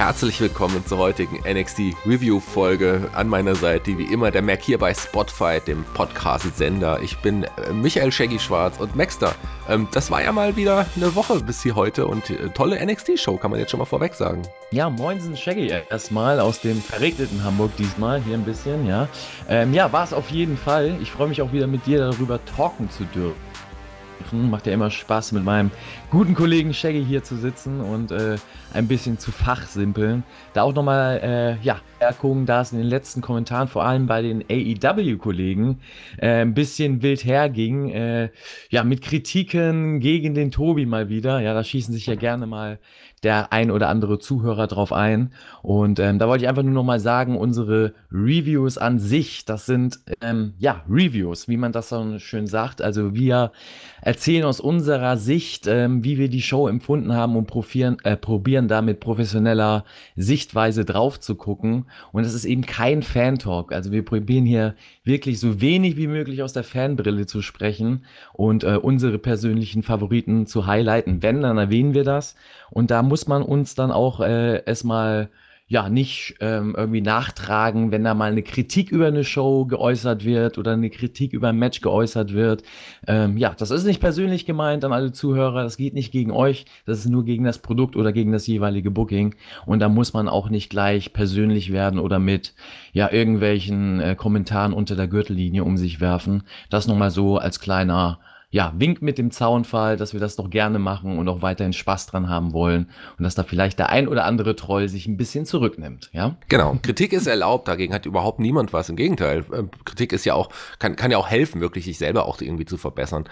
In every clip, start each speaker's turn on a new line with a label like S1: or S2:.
S1: Herzlich willkommen zur heutigen NXT Review Folge. An meiner Seite wie immer der Mac hier bei Spotify, dem Podcast-Sender. Ich bin äh, Michael Shaggy Schwarz und Maxter. Ähm, das war ja mal wieder eine Woche bis hier heute und äh, tolle NXT-Show, kann man jetzt schon mal vorweg sagen.
S2: Ja, moinsen Shaggy erstmal aus dem verregneten Hamburg diesmal, hier ein bisschen, ja. Ähm, ja, war es auf jeden Fall. Ich freue mich auch wieder mit dir darüber talken zu dürfen. Macht ja immer Spaß, mit meinem guten Kollegen Shaggy hier zu sitzen und äh, ein bisschen zu fachsimpeln. Da auch nochmal, äh, ja, Erkungen, da es in den letzten Kommentaren, vor allem bei den AEW-Kollegen, äh, ein bisschen wild herging. Äh, ja, mit Kritiken gegen den Tobi mal wieder. Ja, da schießen sich ja gerne mal der ein oder andere Zuhörer drauf ein. Und ähm, da wollte ich einfach nur noch mal sagen, unsere Reviews an sich, das sind ähm, ja Reviews, wie man das so schön sagt. Also wir erzählen aus unserer Sicht, ähm, wie wir die Show empfunden haben und probieren, äh, probieren da mit professioneller Sichtweise drauf zu gucken. Und es ist eben kein Fan-Talk. Also wir probieren hier wirklich so wenig wie möglich aus der Fanbrille zu sprechen und äh, unsere persönlichen Favoriten zu highlighten. Wenn, dann erwähnen wir das. Und da muss man uns dann auch äh, erstmal ja nicht ähm, irgendwie nachtragen, wenn da mal eine Kritik über eine Show geäußert wird oder eine Kritik über ein Match geäußert wird. Ähm, ja, das ist nicht persönlich gemeint an alle Zuhörer, das geht nicht gegen euch, das ist nur gegen das Produkt oder gegen das jeweilige Booking. Und da muss man auch nicht gleich persönlich werden oder mit ja irgendwelchen äh, Kommentaren unter der Gürtellinie um sich werfen. Das nochmal so als kleiner ja, Wink mit dem Zaunfall, dass wir das doch gerne machen und auch weiterhin Spaß dran haben wollen und dass da vielleicht der ein oder andere Troll sich ein bisschen zurücknimmt, ja?
S1: Genau. Kritik ist erlaubt, dagegen hat überhaupt niemand was. Im Gegenteil, ähm, Kritik ist ja auch, kann, kann ja auch helfen, wirklich sich selber auch irgendwie zu verbessern.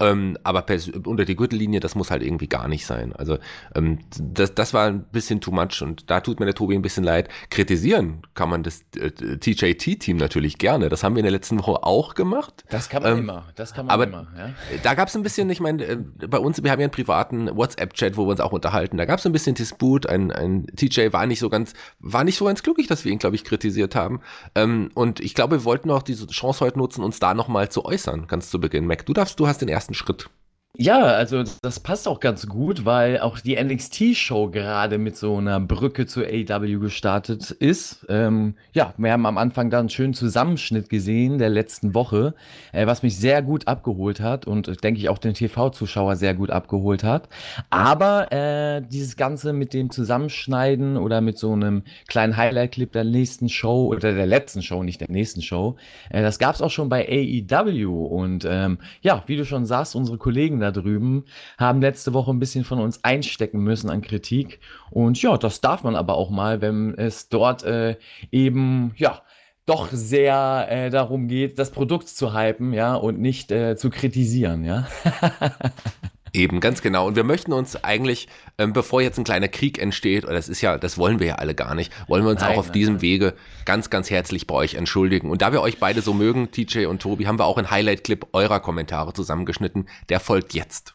S1: Ähm, aber unter die Gürtellinie, das muss halt irgendwie gar nicht sein. Also ähm, das, das war ein bisschen too much und da tut mir der Tobi ein bisschen leid. Kritisieren kann man das äh, TJT-Team natürlich gerne. Das haben wir in der letzten Woche auch gemacht.
S2: Das kann man ähm, immer. Das kann man
S1: aber
S2: immer. Ja?
S1: Da gab es ein bisschen, ich meine, äh, bei uns, wir haben ja einen privaten WhatsApp-Chat, wo wir uns auch unterhalten. Da gab es ein bisschen Disput. Ein, ein TJ war nicht so ganz, war nicht so ganz glücklich, dass wir ihn, glaube ich, kritisiert haben. Ähm, und ich glaube, wir wollten auch diese Chance heute nutzen, uns da nochmal zu äußern, ganz zu Beginn. Mac, du darfst, du hast den ersten ersten Schritt.
S2: Ja, also das passt auch ganz gut, weil auch die NXT-Show gerade mit so einer Brücke zur AW gestartet ist. Ähm, ja, wir haben am Anfang da einen schönen Zusammenschnitt gesehen der letzten Woche, äh, was mich sehr gut abgeholt hat und äh, denke ich auch den TV-Zuschauer sehr gut abgeholt hat. Aber äh, dieses Ganze mit dem Zusammenschneiden oder mit so einem kleinen Highlight-Clip der nächsten Show oder der letzten Show, nicht der nächsten Show, äh, das gab es auch schon bei AEW. Und ähm, ja, wie du schon sagst, unsere Kollegen da drüben haben letzte Woche ein bisschen von uns einstecken müssen an Kritik. Und ja, das darf man aber auch mal, wenn es dort äh, eben, ja, doch sehr äh, darum geht, das Produkt zu hypen, ja, und nicht äh, zu kritisieren, ja.
S1: Eben, ganz genau. Und wir möchten uns eigentlich, ähm, bevor jetzt ein kleiner Krieg entsteht, oder das ist ja, das wollen wir ja alle gar nicht, wollen wir uns nein, auch auf nein, diesem nein. Wege ganz, ganz herzlich bei euch entschuldigen. Und da wir euch beide so mögen, TJ und Tobi, haben wir auch einen Highlight-Clip eurer Kommentare zusammengeschnitten. Der folgt jetzt.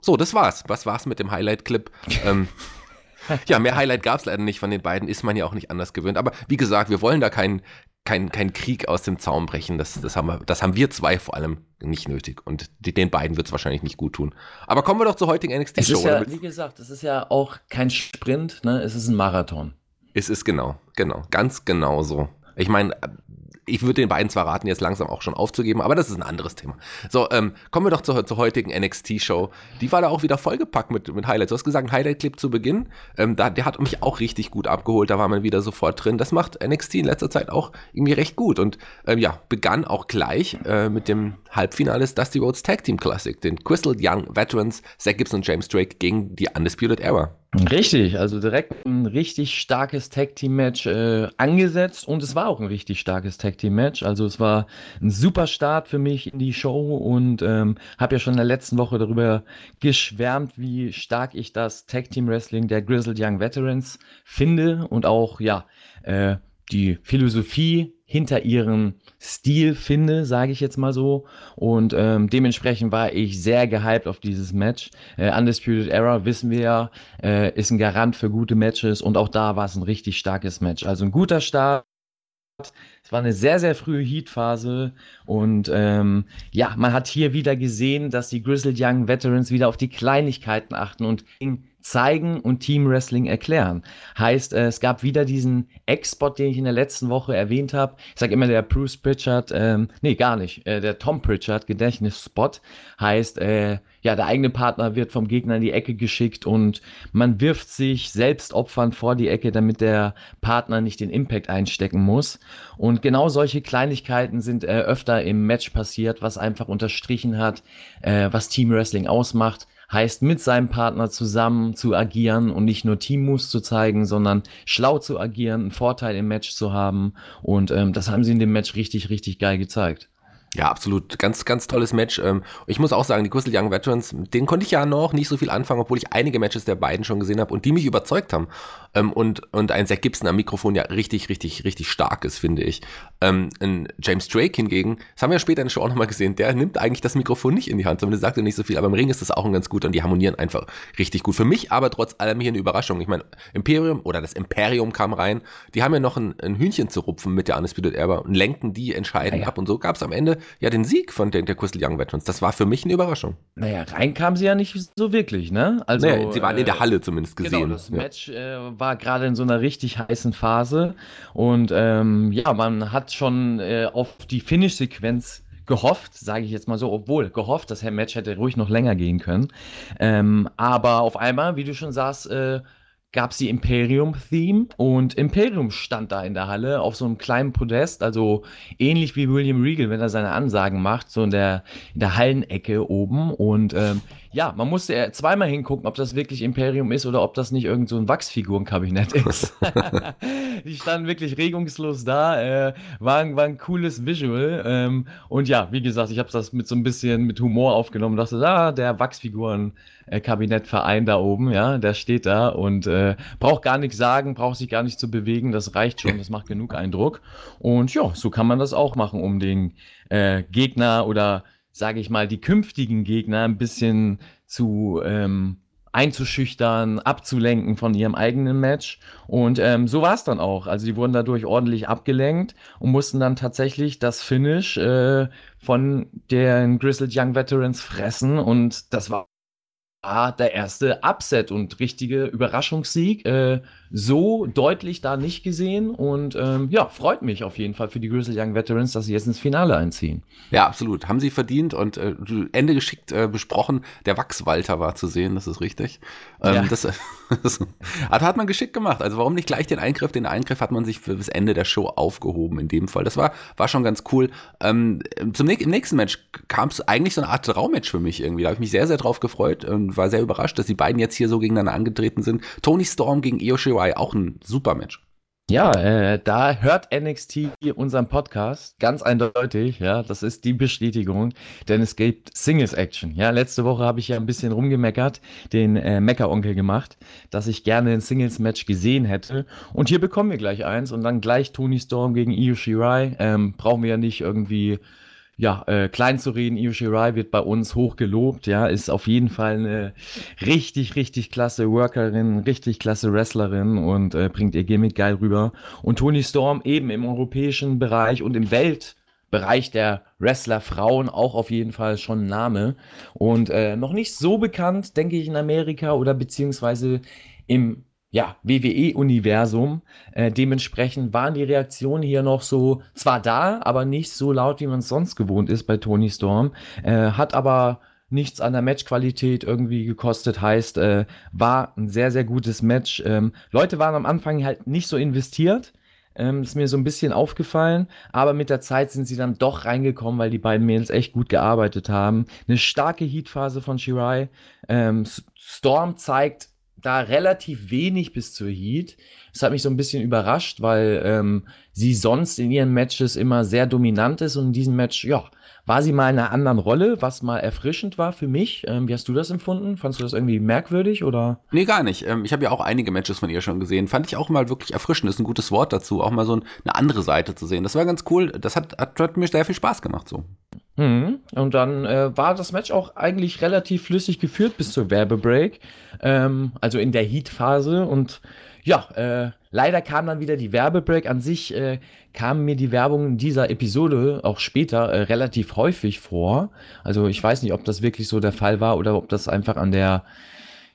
S1: So, das war's. Was war's mit dem Highlight-Clip? ähm, ja, mehr Highlight gab's leider nicht von den beiden, ist man ja auch nicht anders gewöhnt. Aber wie gesagt, wir wollen da keinen kein, kein Krieg aus dem Zaum brechen. Das, das, haben wir, das haben wir zwei vor allem nicht nötig. Und die, den beiden wird es wahrscheinlich nicht gut tun. Aber kommen wir doch zur heutigen NXT-Show.
S2: Ja, wie gesagt, es ist ja auch kein Sprint, ne? es ist ein Marathon.
S1: Es ist genau, genau, ganz genau so. Ich meine, ich würde den beiden zwar raten, jetzt langsam auch schon aufzugeben, aber das ist ein anderes Thema. So, ähm, kommen wir doch zur, zur heutigen NXT-Show. Die war da auch wieder vollgepackt mit, mit Highlights. Du hast gesagt, Highlight-Clip zu Beginn. Ähm, da, der hat mich auch richtig gut abgeholt. Da war man wieder sofort drin. Das macht NXT in letzter Zeit auch irgendwie recht gut. Und ähm, ja, begann auch gleich äh, mit dem Halbfinale des Dusty Rhodes Tag Team Classic. Den Crystal Young Veterans, Zach Gibson und James Drake gegen die Undisputed Era.
S2: Richtig, also direkt ein richtig starkes Tag Team Match äh, angesetzt und es war auch ein richtig starkes Tag Team Match. Also es war ein super Start für mich in die Show und ähm, habe ja schon in der letzten Woche darüber geschwärmt, wie stark ich das Tag Team Wrestling der Grizzled Young Veterans finde und auch ja äh, die Philosophie hinter ihrem Stil finde, sage ich jetzt mal so. Und ähm, dementsprechend war ich sehr gehypt auf dieses Match. Äh, Undisputed Era, wissen wir ja, äh, ist ein Garant für gute Matches und auch da war es ein richtig starkes Match. Also ein guter Start. Es war eine sehr, sehr frühe Heat-Phase und ähm, ja, man hat hier wieder gesehen, dass die Grizzled Young Veterans wieder auf die Kleinigkeiten achten und zeigen und Team Wrestling erklären. Heißt, äh, es gab wieder diesen Ex-Spot, den ich in der letzten Woche erwähnt habe. Ich sage immer der Bruce Pritchard, ähm, nee, gar nicht, äh, der Tom Pritchard Gedächtnis-Spot. Heißt, äh, ja, der eigene Partner wird vom Gegner in die Ecke geschickt und man wirft sich selbst opfernd vor die Ecke, damit der Partner nicht den Impact einstecken muss. Und genau solche Kleinigkeiten sind äh, öfter im Match passiert, was einfach unterstrichen hat, äh, was Team Wrestling ausmacht heißt mit seinem Partner zusammen zu agieren und nicht nur Team-Moves zu zeigen, sondern schlau zu agieren, einen Vorteil im Match zu haben. Und ähm, das haben sie in dem Match richtig, richtig geil gezeigt.
S1: Ja, absolut. Ganz, ganz tolles Match. Ähm, ich muss auch sagen, die Crystal Young Veterans, den konnte ich ja noch nicht so viel anfangen, obwohl ich einige Matches der beiden schon gesehen habe und die mich überzeugt haben. Ähm, und, und ein Zach Gibson am Mikrofon ja richtig, richtig, richtig stark ist, finde ich. Ähm, James Drake hingegen, das haben wir ja später in der Show auch nochmal gesehen, der nimmt eigentlich das Mikrofon nicht in die Hand, zumindest sagt er nicht so viel, aber im Ring ist das auch ein ganz gut und die harmonieren einfach richtig gut. Für mich aber trotz allem hier eine Überraschung. Ich meine, Imperium oder das Imperium kam rein, die haben ja noch ein, ein Hühnchen zu rupfen mit der Undisputed Era und lenken die entscheidend ja, ab und so gab es am Ende ja den Sieg von den, der Crystal Young Veterans. Das war für mich eine Überraschung.
S2: Naja, rein kam sie ja nicht so wirklich, ne?
S1: Also, naja, sie waren äh, in der Halle zumindest genau, gesehen.
S2: Genau, das ja. Match äh, war gerade in so einer richtig heißen Phase und ähm, ja, man hat schon äh, auf die Finish-Sequenz gehofft, sage ich jetzt mal so, obwohl gehofft, das Match hätte ruhig noch länger gehen können. Ähm, aber auf einmal, wie du schon sagst, äh, gab es die Imperium-Theme und Imperium stand da in der Halle auf so einem kleinen Podest, also ähnlich wie William Regal, wenn er seine Ansagen macht, so in der, in der Hallenecke oben. Und ähm, ja, man musste zweimal hingucken, ob das wirklich Imperium ist oder ob das nicht irgend so ein Wachsfigurenkabinett ist. die standen wirklich regungslos da, äh, war, war ein cooles Visual. Ähm, und ja, wie gesagt, ich habe das mit so ein bisschen mit Humor aufgenommen. Dachte, ah, der Wachsfigurenkabinettverein da oben, ja, der steht da und äh, braucht gar nichts sagen, braucht sich gar nicht zu bewegen. Das reicht schon, das macht genug Eindruck. Und ja, so kann man das auch machen, um den äh, Gegner oder sage ich mal, die künftigen Gegner ein bisschen zu ähm, einzuschüchtern, abzulenken von ihrem eigenen Match. Und ähm, so war es dann auch. Also die wurden dadurch ordentlich abgelenkt und mussten dann tatsächlich das Finish äh, von den Grizzled Young Veterans fressen. Und das war der erste Upset und richtige Überraschungssieg. Äh, so deutlich da nicht gesehen und ähm, ja, freut mich auf jeden Fall für die Grizzly Young Veterans, dass sie jetzt ins Finale einziehen.
S1: Ja, absolut. Haben sie verdient und äh, Ende geschickt äh, besprochen. Der Wachswalter war zu sehen, das ist richtig. Ähm, ja. das, das hat man geschickt gemacht. Also warum nicht gleich den Eingriff? Den Eingriff hat man sich für das Ende der Show aufgehoben in dem Fall. Das war, war schon ganz cool. Ähm, zum im nächsten Match kam es eigentlich so eine Art Traummatch für mich irgendwie. Da habe ich mich sehr, sehr drauf gefreut und war sehr überrascht, dass die beiden jetzt hier so gegeneinander angetreten sind. Tony Storm gegen Io Shirai, auch ein super Match.
S2: Ja, äh, da hört NXT unseren Podcast ganz eindeutig, ja, das ist die Bestätigung, denn es gibt Singles Action. Ja, letzte Woche habe ich ja ein bisschen rumgemeckert, den äh, Meckeronkel gemacht, dass ich gerne ein Singles Match gesehen hätte und hier bekommen wir gleich eins und dann gleich Tony Storm gegen Io Shirai. Ähm, brauchen wir ja nicht irgendwie ja, äh, klein zu reden, Io Shirai wird bei uns hoch gelobt, ja, ist auf jeden Fall eine richtig, richtig klasse Workerin, richtig klasse Wrestlerin und äh, bringt ihr Gimmick geil rüber. Und Tony Storm eben im europäischen Bereich und im Weltbereich der Wrestler Frauen auch auf jeden Fall schon ein Name und äh, noch nicht so bekannt, denke ich, in Amerika oder beziehungsweise im ja, WWE-Universum. Äh, dementsprechend waren die Reaktionen hier noch so, zwar da, aber nicht so laut, wie man es sonst gewohnt ist bei Tony Storm. Äh, hat aber nichts an der Matchqualität irgendwie gekostet, heißt, äh, war ein sehr, sehr gutes Match. Ähm, Leute waren am Anfang halt nicht so investiert. Ähm, ist mir so ein bisschen aufgefallen, aber mit der Zeit sind sie dann doch reingekommen, weil die beiden Mädels echt gut gearbeitet haben. Eine starke Heatphase von Shirai. Ähm, Storm zeigt da relativ wenig bis zur Heat. Das hat mich so ein bisschen überrascht, weil ähm, sie sonst in ihren Matches immer sehr dominant ist und in diesem Match, ja, war sie mal in einer anderen Rolle, was mal erfrischend war für mich. Ähm, wie hast du das empfunden? Fandest du das irgendwie merkwürdig oder?
S1: Nee, gar nicht. Ähm, ich habe ja auch einige Matches von ihr schon gesehen. Fand ich auch mal wirklich erfrischend. Ist ein gutes Wort dazu, auch mal so eine andere Seite zu sehen. Das war ganz cool. Das hat, hat, hat mir sehr viel Spaß gemacht so.
S2: Mhm. Und dann äh, war das Match auch eigentlich relativ flüssig geführt bis zur Werbebreak. Ähm, also in der Heat-Phase. Und ja, äh, leider kam dann wieder die Werbebreak. An sich äh, kam mir die Werbung in dieser Episode auch später äh, relativ häufig vor. Also ich weiß nicht, ob das wirklich so der Fall war oder ob das einfach an der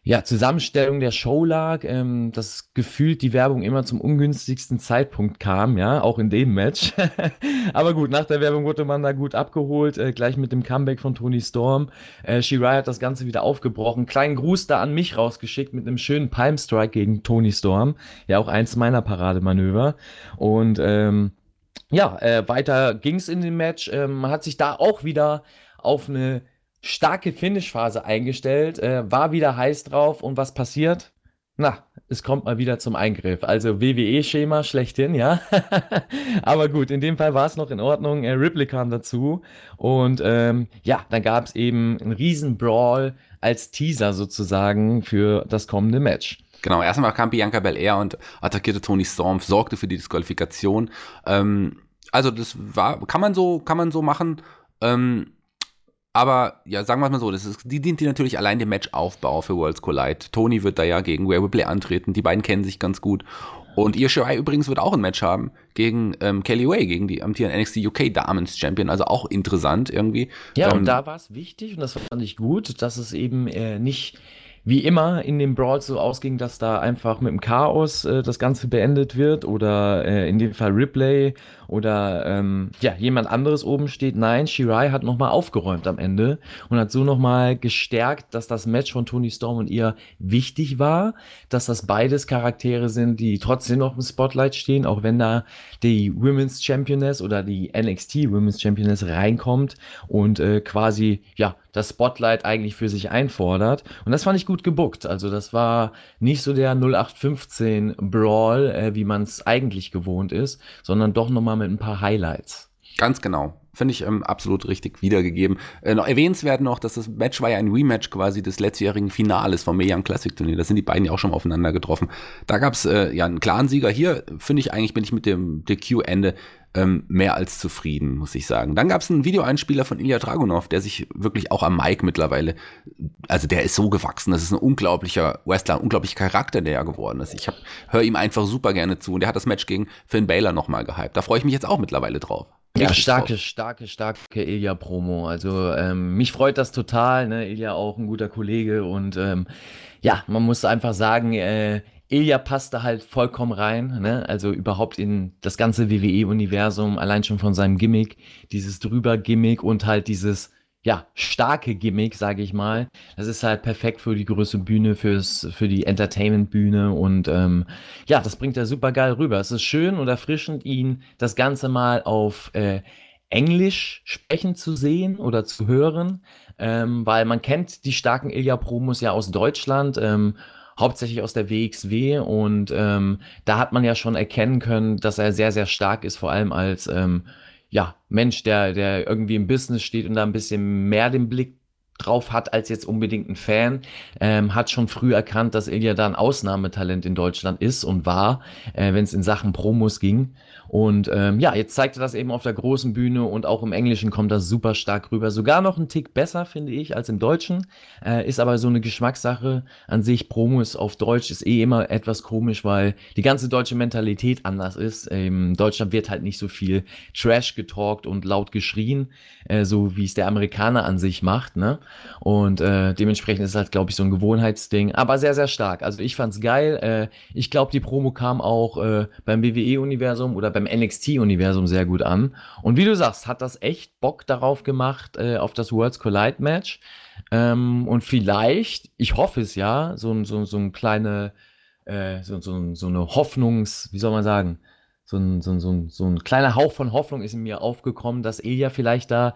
S2: ja, Zusammenstellung der Show lag, ähm, dass gefühlt die Werbung immer zum ungünstigsten Zeitpunkt kam, ja, auch in dem Match. Aber gut, nach der Werbung wurde man da gut abgeholt, äh, gleich mit dem Comeback von Tony Storm. Äh, Shirai hat das Ganze wieder aufgebrochen. Kleinen Gruß da an mich rausgeschickt mit einem schönen Palm Strike gegen Tony Storm. Ja, auch eins meiner Parademanöver. Und ähm, ja, äh, weiter ging's in dem Match. Ähm, man hat sich da auch wieder auf eine starke Finish-Phase eingestellt, äh, war wieder heiß drauf und was passiert? Na, es kommt mal wieder zum Eingriff. Also WWE-Schema schlechthin, ja. Aber gut, in dem Fall war es noch in Ordnung. Äh, Ripley kam dazu und ähm, ja, dann gab es eben einen riesen Brawl als Teaser sozusagen für das kommende Match.
S1: Genau, erstmal kam Bianca Belair und attackierte Tony Storm, sorgte für die Disqualifikation. Ähm, also das war, kann man so, kann man so machen. Ähm, aber ja, sagen wir mal so, das ist, die dient die natürlich allein dem Matchaufbau für Worlds Collide. Tony wird da ja gegen Rhea Ripley antreten, die beiden kennen sich ganz gut. Und Io Shirai übrigens wird auch ein Match haben gegen ähm, Kelly Way, gegen die amtierende NXT UK Damens Champion, also auch interessant irgendwie.
S2: Ja, ähm, und da war es wichtig und das fand ich gut, dass es eben äh, nicht wie immer in dem Brawl so ausging, dass da einfach mit dem Chaos äh, das Ganze beendet wird oder äh, in dem Fall Ripley oder ähm, ja, jemand anderes oben steht. Nein, Shirai hat nochmal aufgeräumt am Ende und hat so nochmal gestärkt, dass das Match von Tony Storm und ihr wichtig war, dass das beides Charaktere sind, die trotzdem noch im Spotlight stehen, auch wenn da die Women's Championess oder die NXT Women's Championess reinkommt und äh, quasi, ja, das Spotlight eigentlich für sich einfordert. Und das fand ich gut gebuckt. Also das war nicht so der 0815 Brawl, äh, wie man es eigentlich gewohnt ist, sondern doch nochmal mit ein paar Highlights.
S1: Ganz genau. Finde ich ähm, absolut richtig wiedergegeben. Äh, noch erwähnenswert noch, dass das Match war ja ein Rematch quasi des letztjährigen Finales vom Young Classic Turnier. Da sind die beiden ja auch schon mal aufeinander getroffen. Da gab es äh, ja einen klaren Sieger. Hier finde ich eigentlich, bin ich mit dem DQ-Ende ähm, mehr als zufrieden, muss ich sagen. Dann gab es einen Videoeinspieler von Ilya Dragunov, der sich wirklich auch am Mic mittlerweile, also der ist so gewachsen. Das ist ein unglaublicher Wrestler, ein unglaublicher Charakter, der er geworden ist. Ich höre ihm einfach super gerne zu. Und der hat das Match gegen Finn Baylor nochmal gehypt. Da freue ich mich jetzt auch mittlerweile drauf.
S2: Ja, starke, starke, starke Ilya-Promo. Also ähm, mich freut das total. Ne? Ilya auch ein guter Kollege und ähm, ja, man muss einfach sagen, äh, Ilya passte halt vollkommen rein, ne? also überhaupt in das ganze WWE-Universum, allein schon von seinem Gimmick, dieses drüber Gimmick und halt dieses ja, starke Gimmick, sage ich mal. Das ist halt perfekt für die größte Bühne, fürs, für die Entertainment-Bühne und ähm, ja, das bringt er super geil rüber. Es ist schön und erfrischend, ihn das Ganze mal auf äh, Englisch sprechen zu sehen oder zu hören, ähm, weil man kennt die starken Ilya-Promos ja aus Deutschland, ähm, hauptsächlich aus der WXW und ähm, da hat man ja schon erkennen können, dass er sehr, sehr stark ist, vor allem als ähm, ja, Mensch, der, der irgendwie im Business steht und da ein bisschen mehr den Blick drauf hat als jetzt unbedingt ein Fan, ähm, hat schon früh erkannt, dass Ilya da ein Ausnahmetalent in Deutschland ist und war, äh, wenn es in Sachen Promos ging. Und ähm, ja, jetzt zeigt er das eben auf der großen Bühne und auch im Englischen kommt das super stark rüber. Sogar noch ein Tick besser, finde ich, als im Deutschen. Äh, ist aber so eine Geschmackssache an sich. Promos auf Deutsch ist eh immer etwas komisch, weil die ganze deutsche Mentalität anders ist. In Deutschland wird halt nicht so viel Trash getalkt und laut geschrien, äh, so wie es der Amerikaner an sich macht. Ne? Und äh, dementsprechend ist es halt, glaube ich, so ein Gewohnheitsding. Aber sehr, sehr stark. Also ich fand's geil. Äh, ich glaube, die Promo kam auch äh, beim WWE-Universum oder beim NXT-Universum sehr gut an. Und wie du sagst, hat das echt Bock darauf gemacht, äh, auf das Worlds Collide Match. Ähm, und vielleicht, ich hoffe es ja, so, so, so ein kleine, äh, so, so, so eine Hoffnungs, wie soll man sagen, so ein, so, ein, so, ein, so ein kleiner Hauch von Hoffnung ist in mir aufgekommen, dass Ilya vielleicht da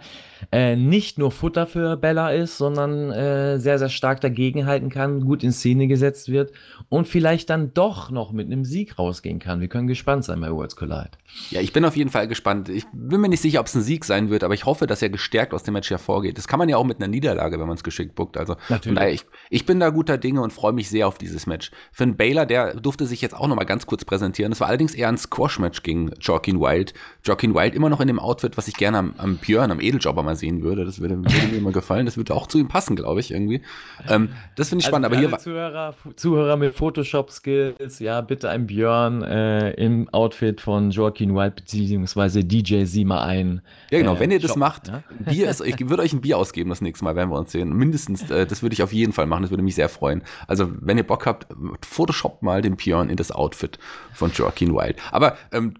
S2: äh, nicht nur Futter für Bella ist, sondern äh, sehr, sehr stark dagegenhalten kann, gut in Szene gesetzt wird und vielleicht dann doch noch mit einem Sieg rausgehen kann. Wir können gespannt sein bei Worlds Collide.
S1: Ja, ich bin auf jeden Fall gespannt. Ich bin mir nicht sicher, ob es ein Sieg sein wird, aber ich hoffe, dass er gestärkt aus dem Match hervorgeht. Das kann man ja auch mit einer Niederlage, wenn man es geschickt buckt. Also Natürlich. Daher, ich, ich bin da guter Dinge und freue mich sehr auf dieses Match. Finn Baylor, der durfte sich jetzt auch noch mal ganz kurz präsentieren. Das war allerdings eher ein Squash-Match gegen Joaquin Wild. Joaquin Wild immer noch in dem Outfit, was ich gerne am, am Björn, am Edeljobber mal sehen würde. Das würde, würde mir immer gefallen. Das würde auch zu ihm passen, glaube ich, irgendwie. Ähm, das finde ich also spannend. Aber hier
S2: Zuhörer, Zuhörer mit Photoshop-Skills, ja, bitte ein Björn äh, im Outfit von Joaquin Wild beziehungsweise DJ sieh mal ein.
S1: Ja, genau. Äh, wenn ihr das Shop, macht, ja? Bier ist, ich würde euch ein Bier ausgeben das nächste Mal, wenn wir uns sehen. Mindestens, äh, das würde ich auf jeden Fall machen. Das würde mich sehr freuen. Also, wenn ihr Bock habt, Photoshop mal den Björn in das Outfit von Joaquin Wild. Aber ähm,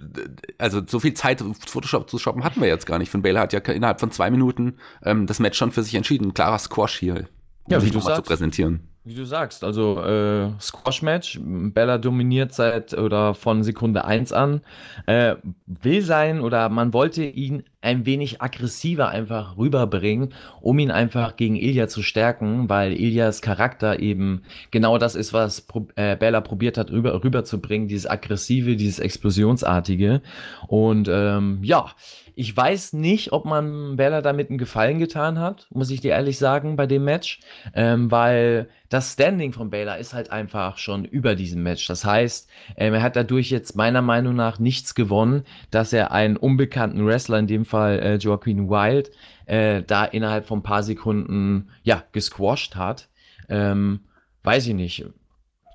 S1: also so viel Zeit, Photoshop zu shoppen, hatten wir jetzt gar nicht. Von Baylor hat ja innerhalb von zwei Minuten ähm, das Match schon für sich entschieden. Klarer Squash hier.
S2: Ja, wie du sagst. zu präsentieren. Wie du sagst, also äh, Squash-Match, Bella dominiert seit oder von Sekunde 1 an, äh, will sein oder man wollte ihn ein wenig aggressiver einfach rüberbringen, um ihn einfach gegen Ilya zu stärken, weil Ilyas Charakter eben genau das ist, was Pro äh, Bella probiert hat rüber, rüberzubringen, dieses aggressive, dieses explosionsartige und ähm, ja, ich weiß nicht, ob man Bella damit einen Gefallen getan hat, muss ich dir ehrlich sagen, bei dem Match, ähm, weil das Standing von Baylor ist halt einfach schon über diesem Match. Das heißt, ähm, er hat dadurch jetzt meiner Meinung nach nichts gewonnen, dass er einen unbekannten Wrestler, in dem Fall äh, Joaquin Wild, äh, da innerhalb von ein paar Sekunden ja gesquashed hat. Ähm, weiß ich nicht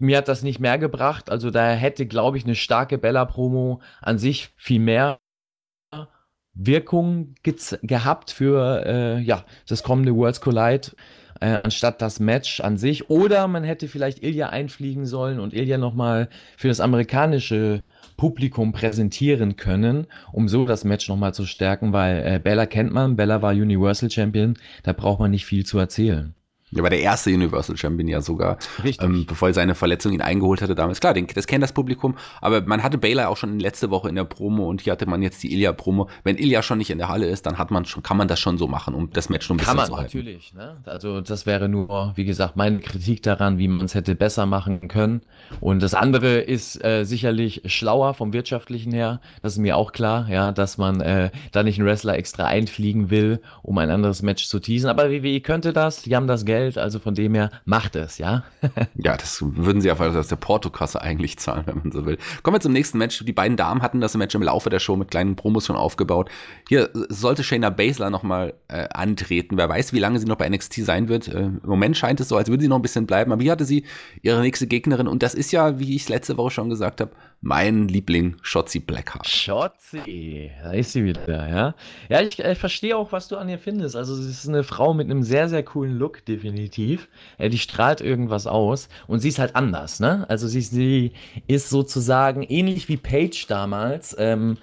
S2: mir hat das nicht mehr gebracht. Also da hätte, glaube ich, eine starke Bella-Promo an sich viel mehr Wirkung gehabt für äh, ja, das kommende Worlds Collide, äh, anstatt das Match an sich. Oder man hätte vielleicht Ilya einfliegen sollen und Ilya nochmal für das amerikanische Publikum präsentieren können, um so das Match nochmal zu stärken, weil äh, Bella kennt man, Bella war Universal Champion, da braucht man nicht viel zu erzählen.
S1: Er war der erste Universal Champion ja sogar, ähm, bevor er seine Verletzung ihn eingeholt hatte damals. Klar, den, das kennt das Publikum, aber man hatte Baylor auch schon letzte Woche in der Promo und hier hatte man jetzt die Ilya-Promo. Wenn Ilya schon nicht in der Halle ist, dann hat man schon, kann man das schon so machen, um das Match noch ein bisschen zu halten.
S2: Kann man natürlich, ne? Also das wäre nur, wie gesagt, meine Kritik daran, wie man es hätte besser machen können. Und das andere ist äh, sicherlich schlauer vom wirtschaftlichen her. Das ist mir auch klar, ja, dass man äh, da nicht einen Wrestler extra einfliegen will, um ein anderes Match zu teasen. Aber WWE könnte das, die haben das Geld Geld, also von dem her macht es, ja.
S1: ja, das würden sie auf aus der Portokasse eigentlich zahlen, wenn man so will. Kommen wir zum nächsten Match. Die beiden Damen hatten das Match im Laufe der Show mit kleinen Promos schon aufgebaut. Hier sollte Shayna Baszler nochmal äh, antreten. Wer weiß, wie lange sie noch bei NXT sein wird. Äh, Im Moment scheint es so, als würde sie noch ein bisschen bleiben. Aber hier hatte sie ihre nächste Gegnerin und das ist ja, wie ich es letzte Woche schon gesagt habe, mein Liebling, Shotzi Blackheart.
S2: Shotzi, da ist sie wieder, ja. Ja, ich äh, verstehe auch, was du an ihr findest. Also, sie ist eine Frau mit einem sehr, sehr coolen Look, definitiv. Äh, die strahlt irgendwas aus und sie ist halt anders, ne? Also, sie, sie ist sozusagen ähnlich wie Paige damals. Ähm,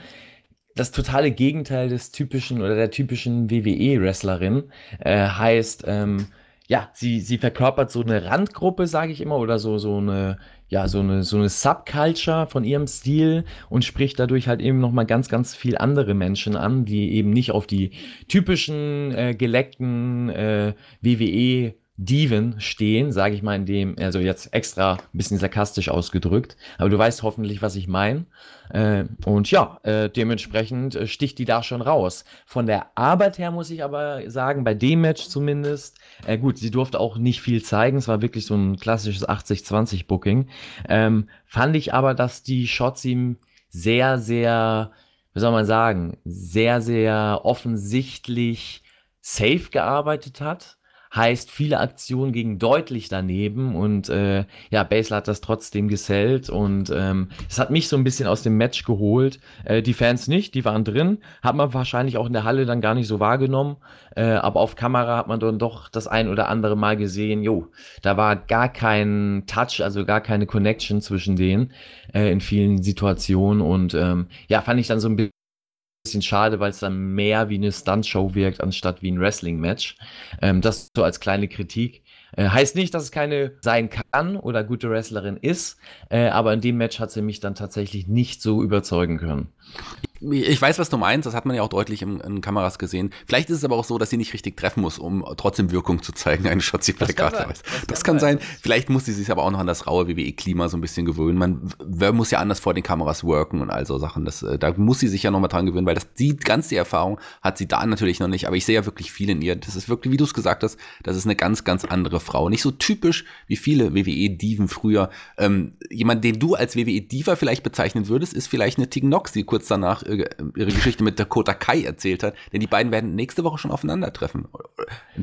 S2: das totale Gegenteil des typischen oder der typischen WWE-Wrestlerin äh, heißt, ähm, ja, sie, sie verkörpert so eine Randgruppe, sage ich immer, oder so, so eine ja, so eine, so eine Subculture von ihrem Stil und spricht dadurch halt eben nochmal ganz, ganz viel andere Menschen an, die eben nicht auf die typischen äh, geleckten äh, WWE Diven stehen, sage ich mal in dem, also jetzt extra ein bisschen sarkastisch ausgedrückt, aber du weißt hoffentlich, was ich meine. Äh, und ja, äh, dementsprechend äh, sticht die da schon raus. Von der Arbeit her muss ich aber sagen, bei dem Match zumindest, äh, gut, sie durfte auch nicht viel zeigen, es war wirklich so ein klassisches 80-20 Booking. Ähm, fand ich aber, dass die Shots ihm sehr, sehr, wie soll man sagen, sehr, sehr offensichtlich safe gearbeitet hat heißt, viele Aktionen gingen deutlich daneben und äh, ja, Basel hat das trotzdem gesellt und ähm, es hat mich so ein bisschen aus dem Match geholt. Äh, die Fans nicht, die waren drin, hat man wahrscheinlich auch in der Halle dann gar nicht so wahrgenommen, äh, aber auf Kamera hat man dann doch das ein oder andere Mal gesehen, jo, da war gar kein Touch, also gar keine Connection zwischen denen äh, in vielen Situationen und ähm, ja, fand ich dann so ein bisschen bisschen schade, weil es dann mehr wie eine Stunt-Show wirkt, anstatt wie ein Wrestling-Match. Ähm, das so als kleine Kritik. Äh, heißt nicht, dass es keine sein kann oder gute Wrestlerin ist, äh, aber in dem Match hat sie mich dann tatsächlich nicht so überzeugen können.
S1: Ich weiß, was du meinst, das hat man ja auch deutlich in, in, Kameras gesehen. Vielleicht ist es aber auch so, dass sie nicht richtig treffen muss, um trotzdem Wirkung zu zeigen, eine Shotzi Plakat. Das, das, das kann sein. Vielleicht muss sie sich aber auch noch an das raue WWE-Klima so ein bisschen gewöhnen. Man muss ja anders vor den Kameras worken und all so Sachen. Das, äh, da muss sie sich ja nochmal dran gewöhnen, weil das, die ganze Erfahrung hat sie da natürlich noch nicht. Aber ich sehe ja wirklich viel in ihr. Das ist wirklich, wie du es gesagt hast, das ist eine ganz, ganz andere Frau. Nicht so typisch wie viele WWE-Diven früher. Ähm, jemand, den du als WWE-Diva vielleicht bezeichnen würdest, ist vielleicht eine Tegan Nox, die kurz danach ihre Geschichte mit Dakota Kai erzählt hat. Denn die beiden werden nächste Woche schon aufeinandertreffen.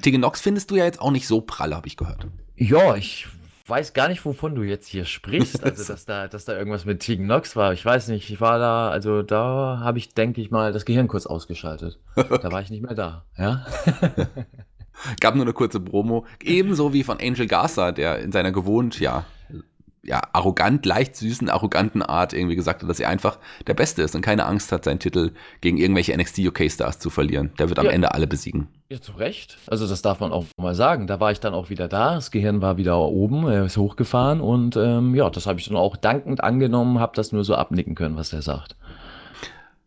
S1: Tegan Nox findest du ja jetzt auch nicht so prall, habe ich gehört.
S2: Ja, ich weiß gar nicht, wovon du jetzt hier sprichst. Also, dass da, dass da irgendwas mit Tegan Nox war. Ich weiß nicht. Ich war da, also da habe ich, denke ich mal, das Gehirn kurz ausgeschaltet. Da war ich nicht mehr da. Ja.
S1: Gab nur eine kurze Promo. Ebenso wie von Angel Garza, der in seiner gewohnt, ja, ja, arrogant, leicht süßen, arroganten Art irgendwie gesagt hat, dass er einfach der Beste ist und keine Angst hat, seinen Titel gegen irgendwelche NXT UK Stars zu verlieren. Der wird am ja. Ende alle besiegen.
S2: Ja, zu Recht. Also das darf man auch mal sagen. Da war ich dann auch wieder da. Das Gehirn war wieder oben, er ist hochgefahren und ähm, ja, das habe ich dann auch dankend angenommen, habe das nur so abnicken können, was er sagt.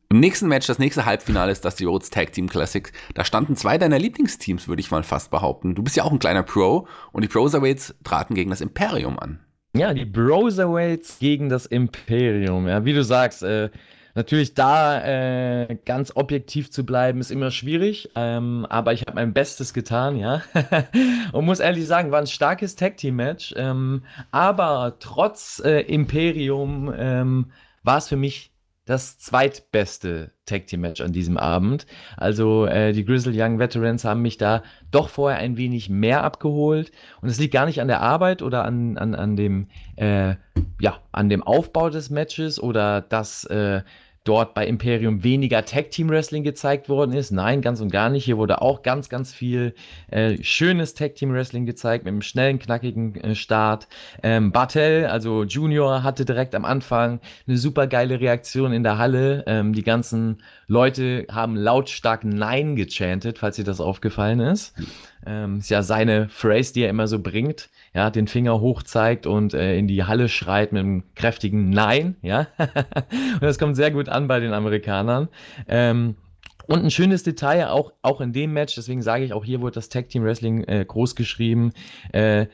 S1: Im nächsten Match, das nächste Halbfinale ist das die Rhodes Tag Team Classic. Da standen zwei deiner Lieblingsteams, würde ich mal fast behaupten. Du bist ja auch ein kleiner Pro und die Proserweights traten gegen das Imperium an.
S2: Ja, die Broserweights gegen das Imperium. Ja, wie du sagst, äh, natürlich da äh, ganz objektiv zu bleiben, ist immer schwierig. Ähm, aber ich habe mein Bestes getan, ja. Und muss ehrlich sagen, war ein starkes Tag-Team-Match. Ähm, aber trotz äh, Imperium ähm, war es für mich das zweitbeste Tag Team Match an diesem Abend. Also äh, die Grizzle Young Veterans haben mich da doch vorher ein wenig mehr abgeholt. Und es liegt gar nicht an der Arbeit oder an, an, an, dem, äh, ja, an dem Aufbau des Matches oder dass äh, dort bei Imperium weniger Tag Team Wrestling gezeigt worden ist. Nein, ganz und gar nicht. Hier wurde auch ganz, ganz viel äh, schönes Tag Team Wrestling gezeigt mit einem schnellen, knackigen äh, Start. Ähm, Bartel, also Junior, hatte direkt am Anfang eine super geile Reaktion in der Halle. Ähm, die ganzen Leute haben lautstark Nein gechantet, falls dir das aufgefallen ist. Ähm, ist ja seine Phrase, die er immer so bringt ja, den Finger hoch zeigt und äh, in die Halle schreit mit einem kräftigen Nein, ja. und das kommt sehr gut an bei den Amerikanern. Ähm, und ein schönes Detail auch, auch in dem Match, deswegen sage ich auch hier wurde das Tag Team Wrestling äh, groß geschrieben, äh,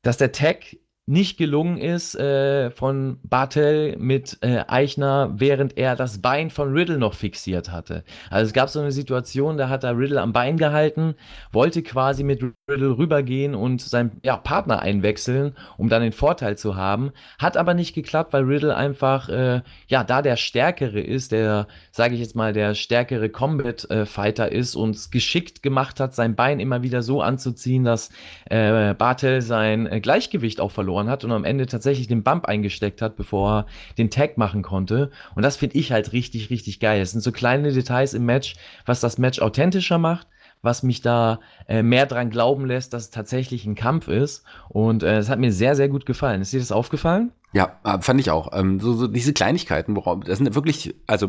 S2: dass der Tag nicht gelungen ist äh, von Bartel mit äh, Eichner, während er das Bein von Riddle noch fixiert hatte. Also es gab so eine Situation, da hat er Riddle am Bein gehalten, wollte quasi mit Riddle rübergehen und seinen ja, Partner einwechseln, um dann den Vorteil zu haben. Hat aber nicht geklappt, weil Riddle einfach, äh, ja, da der Stärkere ist, der, sage ich jetzt mal, der stärkere Combat-Fighter ist und es geschickt gemacht hat, sein Bein immer wieder so anzuziehen, dass äh, Bartel sein äh, Gleichgewicht auch verloren verloren hat und am Ende tatsächlich den Bump eingesteckt hat, bevor er den Tag machen konnte. Und das finde ich halt richtig, richtig geil. Es sind so kleine Details im Match, was das Match authentischer macht, was mich da äh, mehr dran glauben lässt, dass es tatsächlich ein Kampf ist. Und äh, es äh, hat mir sehr, sehr gut gefallen. Ist dir das aufgefallen?
S1: Ja, äh, fand ich auch. Ähm, so, so diese Kleinigkeiten, worauf, das sind wirklich, also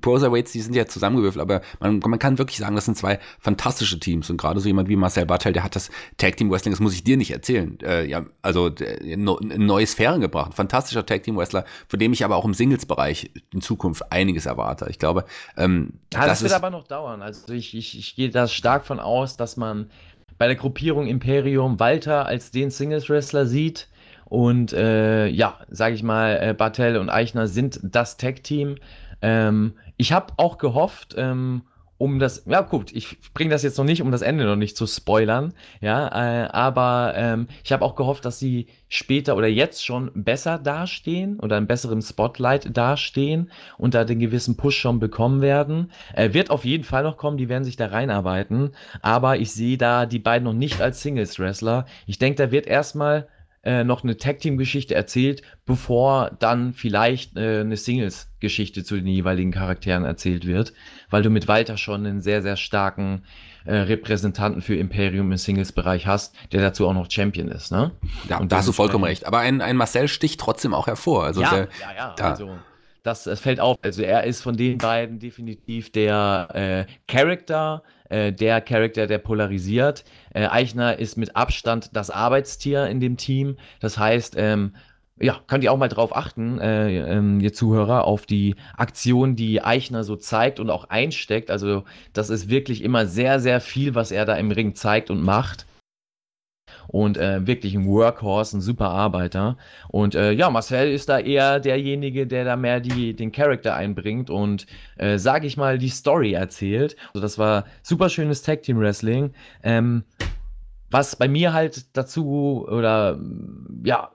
S1: Proserweights, die sind ja zusammengewürfelt, aber man, man kann wirklich sagen, das sind zwei fantastische Teams. Und gerade so jemand wie Marcel Bartel, der hat das Tag Team Wrestling, das muss ich dir nicht erzählen, äh, ja, also in neue Sphären gebracht. Fantastischer Tag Team Wrestler, von dem ich aber auch im Singles-Bereich in Zukunft einiges erwarte. Ich glaube, ähm,
S2: ja, das, das wird aber noch dauern. Also ich, ich, ich gehe da stark von aus, dass man bei der Gruppierung Imperium Walter als den Singles-Wrestler sieht und äh, ja, sage ich mal, äh, Bartel und Eichner sind das Tag-Team. Ähm, ich habe auch gehofft, ähm, um das, ja gut, ich bringe das jetzt noch nicht, um das Ende noch nicht zu spoilern, ja, äh, aber ähm, ich habe auch gehofft, dass sie später oder jetzt schon besser dastehen oder in besserem Spotlight dastehen und da den gewissen Push schon bekommen werden. Äh, wird auf jeden Fall noch kommen, die werden sich da reinarbeiten, aber ich sehe da die beiden noch nicht als Singles-Wrestler. Ich denke, da wird erstmal äh, noch eine Tag-Team-Geschichte erzählt, bevor dann vielleicht äh, eine Singles-Geschichte zu den jeweiligen Charakteren erzählt wird, weil du mit Walter schon einen sehr, sehr starken äh, Repräsentanten für Imperium im Singles-Bereich hast, der dazu auch noch Champion ist. Ne?
S1: Ja, und da hast du vollkommen recht. Aber ein, ein Marcel sticht trotzdem auch hervor. Also
S2: ja,
S1: der,
S2: ja, ja. Da, also das, das fällt auf. Also er ist von den beiden definitiv der äh, Character, äh, der Charakter, der polarisiert. Äh, Eichner ist mit Abstand das Arbeitstier in dem Team. Das heißt, ähm, ja, könnt ihr auch mal drauf achten, äh, ähm, ihr Zuhörer, auf die Aktion, die Eichner so zeigt und auch einsteckt. Also, das ist wirklich immer sehr, sehr viel, was er da im Ring zeigt und macht und äh, wirklich ein Workhorse, ein super Arbeiter. Und äh, ja, Marcel ist da eher derjenige, der da mehr die, den Charakter einbringt und, äh, sage ich mal, die Story erzählt. Also das war super schönes Tag Team Wrestling. Ähm, was bei mir halt dazu oder ja,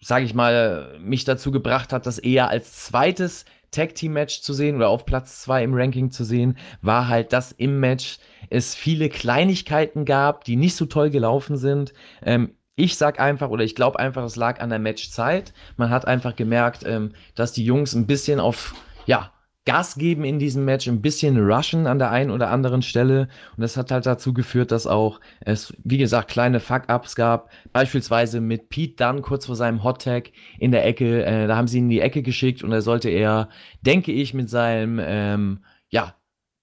S2: sage ich mal, mich dazu gebracht hat, das eher als zweites Tag Team Match zu sehen oder auf Platz 2 im Ranking zu sehen, war halt, dass im Match es viele Kleinigkeiten gab, die nicht so toll gelaufen sind. Ähm, ich sag einfach oder ich glaube einfach, es lag an der Matchzeit. Man hat einfach gemerkt, ähm, dass die Jungs ein bisschen auf, ja, Gas geben in diesem Match, ein bisschen rushen an der einen oder anderen Stelle. Und das hat halt dazu geführt, dass auch es, wie gesagt, kleine Fuck-Ups gab. Beispielsweise mit Pete Dunn kurz vor seinem Hot Tag in der Ecke. Äh, da haben sie ihn in die Ecke geschickt und da sollte er, denke ich, mit seinem, ähm, ja,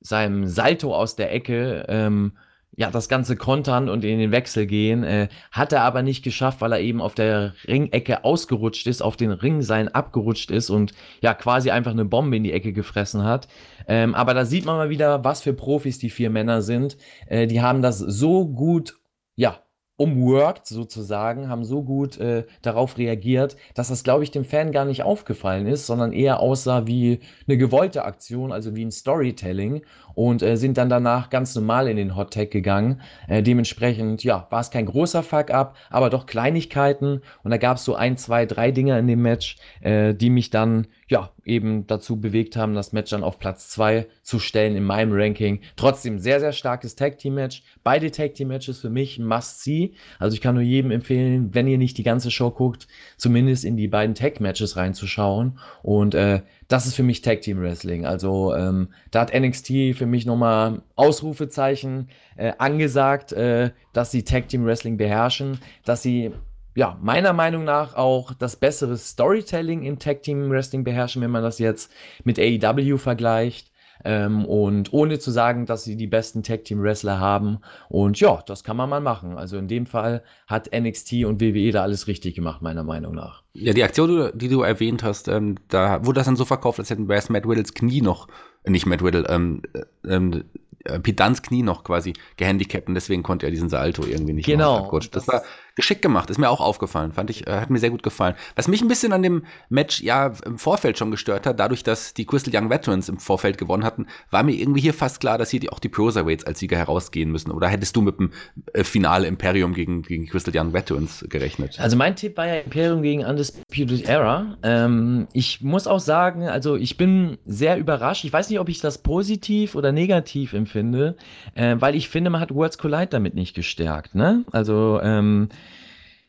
S2: seinem Salto aus der Ecke ähm, ja, das Ganze kontern und in den Wechsel gehen. Äh, hat er aber nicht geschafft, weil er eben auf der Ringecke ausgerutscht ist, auf den Ringsein abgerutscht ist und ja, quasi einfach eine Bombe in die Ecke gefressen hat. Ähm, aber da sieht man mal wieder, was für Profis die vier Männer sind. Äh, die haben das so gut, ja, umworked sozusagen, haben so gut äh, darauf reagiert, dass das, glaube ich, dem Fan gar nicht aufgefallen ist, sondern eher aussah wie eine gewollte Aktion, also wie ein Storytelling und äh, sind dann danach ganz normal in den Hot Tag gegangen. Äh, dementsprechend, ja, war es kein großer Fuck-up, aber doch Kleinigkeiten und da gab es so ein, zwei, drei Dinge in dem Match, äh, die mich dann ja, eben dazu bewegt haben, das Match dann auf Platz 2 zu stellen in meinem Ranking. Trotzdem sehr, sehr starkes Tag Team Match. Beide Tag Team Matches für mich must see. Also ich kann nur jedem empfehlen, wenn ihr nicht die ganze Show guckt, zumindest in die beiden Tag Matches reinzuschauen. Und äh, das ist für mich Tag Team Wrestling. Also ähm, da hat NXT für mich nochmal Ausrufezeichen äh, angesagt, äh, dass sie Tag Team Wrestling beherrschen, dass sie ja, meiner Meinung nach auch das bessere Storytelling im Tag Team Wrestling beherrschen, wenn man das jetzt mit AEW vergleicht. Ähm, und ohne zu sagen, dass sie die besten Tag Team Wrestler haben. Und ja, das kann man mal machen. Also in dem Fall hat NXT und WWE da alles richtig gemacht, meiner Meinung nach.
S1: Ja, die Aktion, die du erwähnt hast, ähm, da wurde das dann so verkauft, als hätten Matt Riddles Knie noch, äh, nicht Matt Riddle, ähm, äh, ähm, äh, Pedans Knie noch quasi gehandicapt und deswegen konnte er diesen Salto irgendwie nicht
S2: genau,
S1: machen. Das, das war geschickt gemacht, ist mir auch aufgefallen, fand ich, äh, hat mir sehr gut gefallen. Was mich ein bisschen an dem Match ja im Vorfeld schon gestört hat, dadurch, dass die Crystal Young Veterans im Vorfeld gewonnen hatten, war mir irgendwie hier fast klar, dass hier die, auch die Cruiserweights als Sieger herausgehen müssen. Oder hättest du mit dem äh, Finale Imperium gegen, gegen Crystal Young Veterans gerechnet?
S2: Also mein Tipp war ja Imperium gegen Undisputed Era. Ähm, ich muss auch sagen, also ich bin sehr überrascht. Ich weiß nicht, ob ich das positiv oder negativ empfinde, äh, weil ich finde, man hat Worlds Collide damit nicht gestärkt. Ne? Also ähm,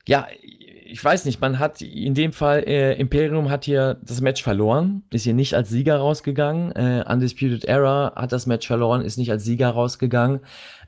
S2: ja, ich weiß nicht, man hat in dem Fall, äh, Imperium hat hier das Match verloren, ist hier nicht als Sieger rausgegangen. Äh, Undisputed Era hat das Match verloren, ist nicht als Sieger rausgegangen.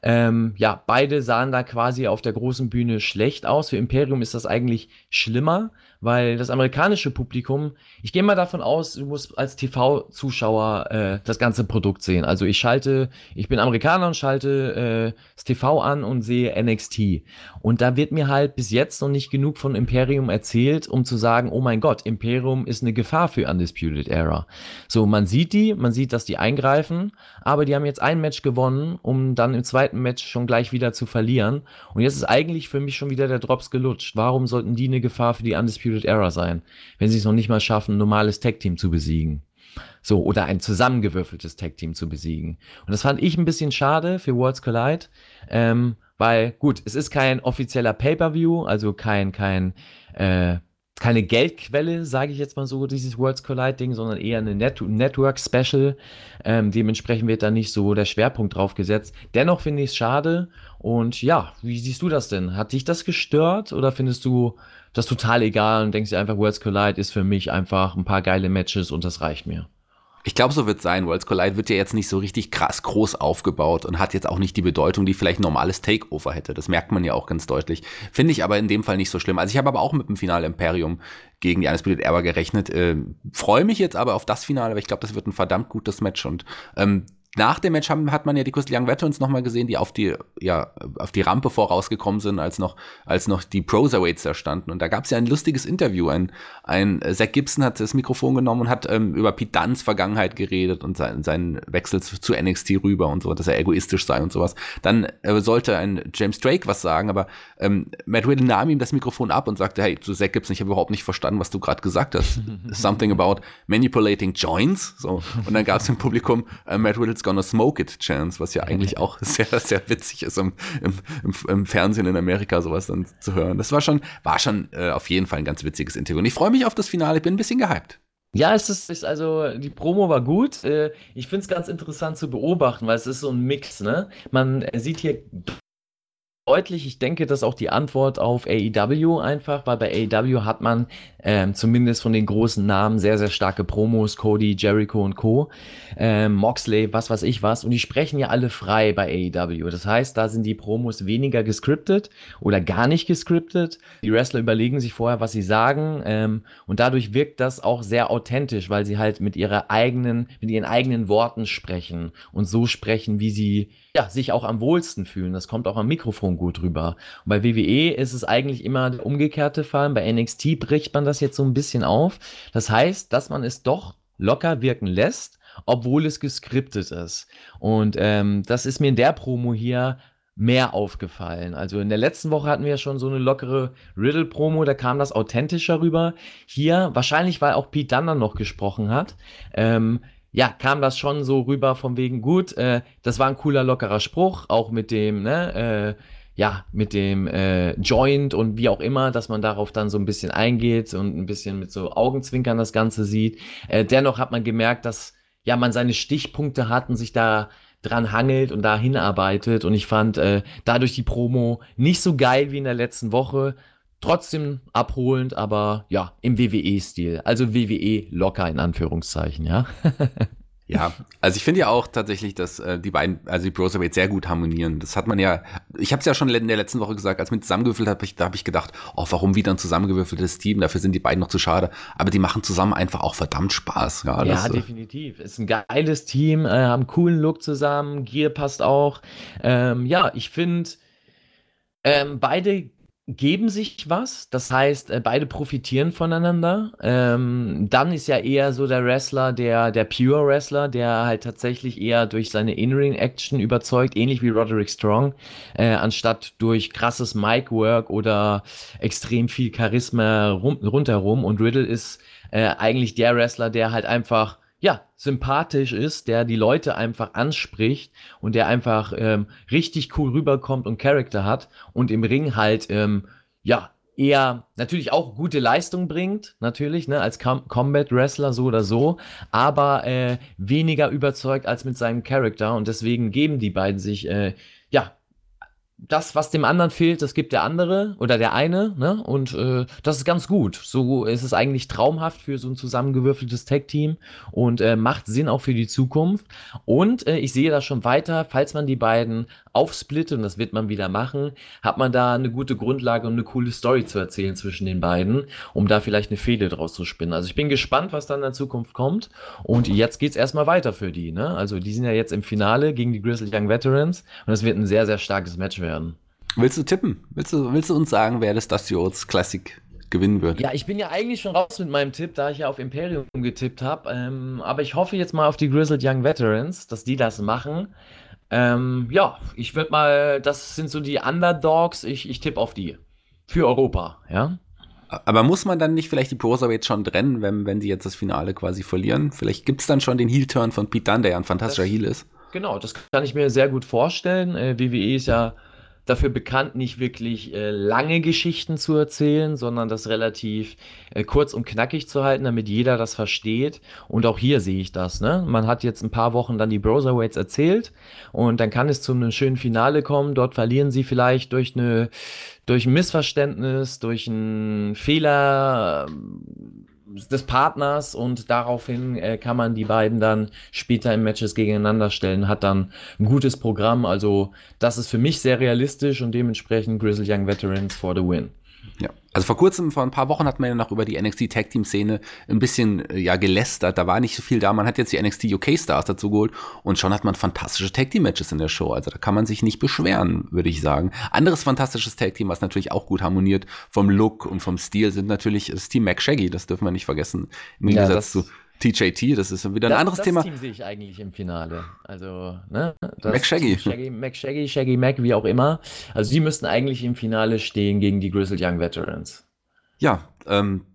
S2: Ähm, ja, beide sahen da quasi auf der großen Bühne schlecht aus. Für Imperium ist das eigentlich schlimmer, weil das amerikanische Publikum, ich gehe mal davon aus, du musst als TV-Zuschauer äh, das ganze Produkt sehen. Also ich schalte, ich bin Amerikaner und schalte äh, das TV an und sehe NXT. Und da wird mir halt bis jetzt noch nicht genug von Imperium erzählt, um zu sagen, oh mein Gott, Imperium ist eine Gefahr für Undisputed Era. So, man sieht die, man sieht, dass die eingreifen, aber die haben jetzt ein Match gewonnen, um dann im zweiten Match schon gleich wieder zu verlieren. Und jetzt ist eigentlich für mich schon wieder der Drops gelutscht. Warum sollten die eine Gefahr für die Undisputed Undisputed Era sein, wenn sie es noch nicht mal schaffen, ein normales Tag-Team zu besiegen. So, oder ein zusammengewürfeltes Tag-Team zu besiegen. Und das fand ich ein bisschen schade für Worlds Collide, ähm, weil, gut, es ist kein offizieller Pay-Per-View, also kein, kein, äh, keine Geldquelle, sage ich jetzt mal so, dieses Worlds Collide-Ding, sondern eher eine Net Network-Special. Ähm, dementsprechend wird da nicht so der Schwerpunkt drauf gesetzt. Dennoch finde ich es schade. Und ja, wie siehst du das denn? Hat dich das gestört oder findest du das total egal und denkst dir einfach, Worlds Collide ist für mich einfach ein paar geile Matches und das reicht mir?
S1: Ich glaube, so wird es sein. Worlds Collide wird ja jetzt nicht so richtig krass groß aufgebaut und hat jetzt auch nicht die Bedeutung, die vielleicht ein normales Takeover hätte. Das merkt man ja auch ganz deutlich. Finde ich aber in dem Fall nicht so schlimm. Also ich habe aber auch mit dem Finale Imperium gegen die Undisputed Era gerechnet. Äh, Freue mich jetzt aber auf das Finale, weil ich glaube, das wird ein verdammt gutes Match und ähm, nach dem Match haben, hat man ja die Crystal Young Veterans nochmal gesehen, die auf die, ja, auf die Rampe vorausgekommen sind, als noch, als noch die Proserweights da standen. Und da gab es ja ein lustiges Interview. Ein, ein äh, Zach Gibson hat das Mikrofon genommen und hat ähm, über Pete Dunns Vergangenheit geredet und sein, seinen Wechsel zu, zu, NXT rüber und so, dass er egoistisch sei und sowas. Dann äh, sollte ein James Drake was sagen, aber ähm, Matt Riddle nahm ihm das Mikrofon ab und sagte, hey, zu Zach Gibson, ich habe überhaupt nicht verstanden, was du gerade gesagt hast. Something about manipulating joints. So. Und dann gab es im Publikum äh, Matt Riddles Gonna Smoke It Chance, was ja eigentlich auch sehr, sehr witzig ist, im, im, im, Fernsehen in Amerika sowas dann zu hören. Das war schon, war schon äh, auf jeden Fall ein ganz witziges Interview. Und ich freue mich auf das Finale, ich bin ein bisschen gehypt.
S2: Ja, es ist, ist also, die Promo war gut. Äh, ich finde es ganz interessant zu beobachten, weil es ist so ein Mix, ne? Man sieht hier deutlich. Ich denke, das ist auch die Antwort auf AEW einfach, weil bei AEW hat man ähm, zumindest von den großen Namen sehr, sehr starke Promos, Cody, Jericho und Co., ähm, Moxley, was weiß ich was. Und die sprechen ja alle frei bei AEW. Das heißt, da sind die Promos weniger gescriptet oder gar nicht gescriptet. Die Wrestler überlegen sich vorher, was sie sagen. Ähm, und dadurch wirkt das auch sehr authentisch, weil sie halt mit ihrer eigenen, mit ihren eigenen Worten sprechen und so sprechen, wie sie ja, sich auch am wohlsten fühlen. Das kommt auch am Mikrofon gut rüber. Und bei WWE ist es eigentlich immer der umgekehrte Fall. Bei NXT bricht man das jetzt so ein bisschen auf. Das heißt, dass man es doch locker wirken lässt, obwohl es geskriptet ist. Und ähm, das ist mir in der Promo hier mehr aufgefallen. Also in der letzten Woche hatten wir ja schon so eine lockere Riddle-Promo, da kam das authentischer rüber. Hier, wahrscheinlich, weil auch Pete Dunner noch gesprochen hat, ähm, ja, kam das schon so rüber von wegen gut, äh, das war ein cooler, lockerer Spruch, auch mit dem, ne, äh, ja, mit dem äh, Joint und wie auch immer, dass man darauf dann so ein bisschen eingeht und ein bisschen mit so Augenzwinkern das Ganze sieht. Äh, dennoch hat man gemerkt, dass ja man seine Stichpunkte hat und sich da dran hangelt und da hinarbeitet. Und ich fand äh, dadurch die Promo nicht so geil wie in der letzten Woche. Trotzdem abholend, aber ja, im WWE-Stil. Also WWE locker in Anführungszeichen, ja.
S1: Ja, also ich finde ja auch tatsächlich, dass äh, die beiden, also die Broserweights sehr gut harmonieren. Das hat man ja, ich habe es ja schon in der letzten Woche gesagt, als man zusammengewürfelt hat, da habe ich gedacht, oh, warum wieder ein zusammengewürfeltes Team? Dafür sind die beiden noch zu schade. Aber die machen zusammen einfach auch verdammt Spaß.
S2: Ja, ja das, äh, definitiv. Ist ein geiles Team, äh, haben einen coolen Look zusammen, Gear passt auch. Ähm, ja, ich finde, ähm, beide geben sich was. Das heißt, äh, beide profitieren voneinander. Ähm, dann ist ja eher so der Wrestler, der, der Pure Wrestler, der halt tatsächlich eher durch seine In-Ring-Action überzeugt, ähnlich wie Roderick Strong, äh, anstatt durch krasses Mic-Work oder extrem viel Charisma rum, rundherum. Und Riddle ist äh, eigentlich der Wrestler, der halt einfach ja, sympathisch ist, der die Leute einfach anspricht und der einfach ähm, richtig cool rüberkommt und Charakter hat und im Ring halt, ähm, ja, eher natürlich auch gute Leistung bringt, natürlich, ne, als Com Combat Wrestler so oder so, aber äh, weniger überzeugt als mit seinem Charakter und deswegen geben die beiden sich, äh, ja, das, was dem anderen fehlt, das gibt der andere oder der eine, ne? Und äh, das ist ganz gut. So ist es eigentlich traumhaft für so ein zusammengewürfeltes Tag-Team und äh, macht Sinn auch für die Zukunft. Und äh, ich sehe da schon weiter, falls man die beiden aufsplittet, und das wird man wieder machen, hat man da eine gute Grundlage und eine coole Story zu erzählen zwischen den beiden, um da vielleicht eine Fehde draus zu spinnen. Also ich bin gespannt, was dann in der Zukunft kommt. Und jetzt geht's erstmal weiter für die, ne? Also die sind ja jetzt im Finale gegen die Grizzly Young Veterans und es wird ein sehr, sehr starkes Match werden werden.
S1: Willst du tippen? Willst du, willst du uns sagen, wer das Dusty Oats Classic gewinnen wird?
S2: Ja, ich bin ja eigentlich schon raus mit meinem Tipp, da ich ja auf Imperium getippt habe. Ähm, aber ich hoffe jetzt mal auf die Grizzled Young Veterans, dass die das machen. Ähm, ja, ich würde mal, das sind so die Underdogs. Ich, ich tippe auf die. Für Europa, ja.
S1: Aber muss man dann nicht vielleicht die Cruiserweights schon trennen, wenn, wenn sie jetzt das Finale quasi verlieren? Vielleicht gibt es dann schon den Heel-Turn von Pete Dunne, der ja ein fantastischer das, Heel ist.
S2: Genau, das kann ich mir sehr gut vorstellen. Äh, WWE ist ja dafür bekannt, nicht wirklich äh, lange Geschichten zu erzählen, sondern das relativ äh, kurz und knackig zu halten, damit jeder das versteht. Und auch hier sehe ich das. Ne? Man hat jetzt ein paar Wochen dann die Browserweights erzählt und dann kann es zu einem schönen Finale kommen. Dort verlieren sie vielleicht durch eine durch ein Missverständnis, durch einen Fehler des Partners und daraufhin äh, kann man die beiden dann später in Matches gegeneinander stellen, hat dann ein gutes Programm. Also das ist für mich sehr realistisch und dementsprechend Grizzly Young Veterans for the win.
S1: Ja. Also vor kurzem, vor ein paar Wochen hat man ja noch über die NXT Tag Team Szene ein bisschen äh, ja gelästert. Da war nicht so viel da. Man hat jetzt die NXT UK Stars dazu geholt und schon hat man fantastische Tag Team Matches in der Show. Also da kann man sich nicht beschweren, würde ich sagen. Anderes fantastisches Tag Team, was natürlich auch gut harmoniert vom Look und vom Stil, sind natürlich das Team Mac Shaggy. Das dürfen wir nicht vergessen. Im ja, Gegensatz zu TJT, das ist wieder ein
S2: das,
S1: anderes
S2: das
S1: Thema.
S2: Das Team sehe ich eigentlich im Finale. Also, ne? Das
S1: Mac Shaggy.
S2: Shaggy. Mac Shaggy, Shaggy Mac, wie auch immer. Also, die müssten eigentlich im Finale stehen gegen die Grizzled Young Veterans.
S1: Ja, ähm,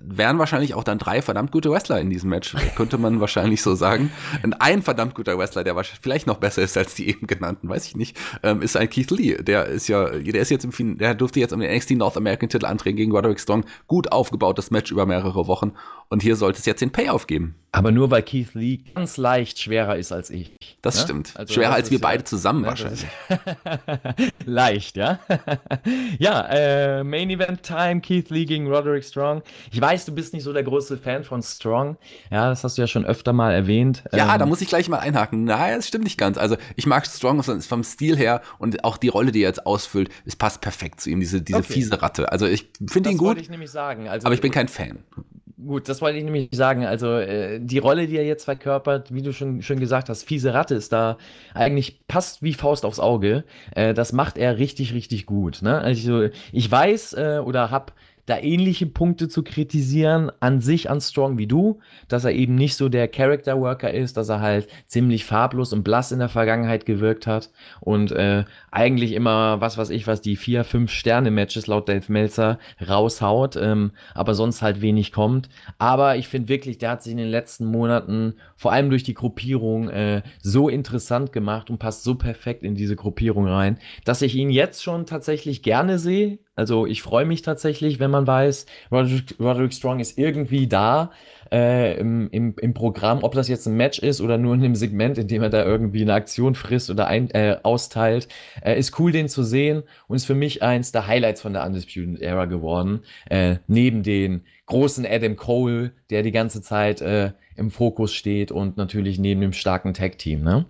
S1: wären wahrscheinlich auch dann drei verdammt gute Wrestler in diesem Match, könnte man wahrscheinlich so sagen. Und ein verdammt guter Wrestler, der vielleicht noch besser ist als die eben genannten, weiß ich nicht, ähm, ist ein Keith Lee. Der ist ja, der ist jetzt im Fin der durfte jetzt um den NXT North American Titel antreten gegen Roderick Strong. Gut aufgebautes Match über mehrere Wochen. Und hier sollte es jetzt den Payoff geben.
S2: Aber nur weil Keith Lee ganz leicht schwerer ist als ich.
S1: Das ne? stimmt. Also schwerer das als wir ja, beide zusammen ne, wahrscheinlich.
S2: leicht, ja. ja, äh, Main Event Time, Keith Lee gegen Roderick Strong. Ich weiß, du bist nicht so der große Fan von Strong. Ja, das hast du ja schon öfter mal erwähnt.
S1: Ja, ähm, da muss ich gleich mal einhaken. Naja, das stimmt nicht ganz. Also ich mag Strong vom Stil her und auch die Rolle, die er jetzt ausfüllt, es passt perfekt zu ihm, diese, diese okay. fiese Ratte. Also ich finde ihn gut. Das wollte
S2: ich nämlich sagen. Also,
S1: aber ich bin kein Fan.
S2: Gut, das wollte ich nämlich sagen. Also äh, die Rolle, die er jetzt verkörpert, wie du schon, schon gesagt hast, fiese Ratte ist da eigentlich passt wie Faust aufs Auge. Äh, das macht er richtig, richtig gut. Ne? Also ich weiß äh, oder habe da ähnliche Punkte zu kritisieren an sich an Strong wie du, dass er eben nicht so der Character Worker ist, dass er halt ziemlich farblos und blass in der Vergangenheit gewirkt hat und äh, eigentlich immer was was ich was die vier fünf Sterne Matches laut Dave Meltzer raushaut, ähm, aber sonst halt wenig kommt. Aber ich finde wirklich, der hat sich in den letzten Monaten vor allem durch die Gruppierung äh, so interessant gemacht und passt so perfekt in diese Gruppierung rein, dass ich ihn jetzt schon tatsächlich gerne sehe also ich freue mich tatsächlich, wenn man weiß, Roderick, Roderick Strong ist irgendwie da äh, im, im, im Programm, ob das jetzt ein Match ist oder nur in einem Segment, in dem er da irgendwie eine Aktion frisst oder ein, äh, austeilt. Äh, ist cool, den zu sehen und ist für mich eins der Highlights von der Undisputed Era geworden. Äh, neben den großen Adam Cole, der die ganze Zeit äh, im Fokus steht und natürlich neben dem starken Tag-Team. Ne?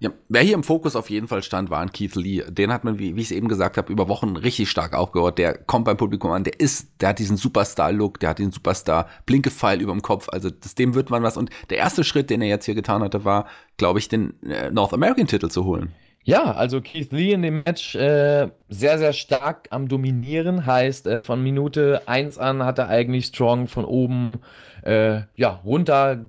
S1: Ja, wer hier im Fokus auf jeden Fall stand, war ein Keith Lee. Den hat man, wie, wie ich es eben gesagt habe, über Wochen richtig stark aufgehört. Der kommt beim Publikum an, der ist, der hat diesen Superstar-Look, der hat den Superstar-Blinke-Pfeil über dem Kopf. Also das, dem wird man was. Und der erste Schritt, den er jetzt hier getan hatte, war, glaube ich, den äh, North American-Titel zu holen.
S2: Ja, also Keith Lee in dem Match äh, sehr, sehr stark am Dominieren. Heißt, äh, von Minute 1 an hat er eigentlich Strong von oben äh, ja, runter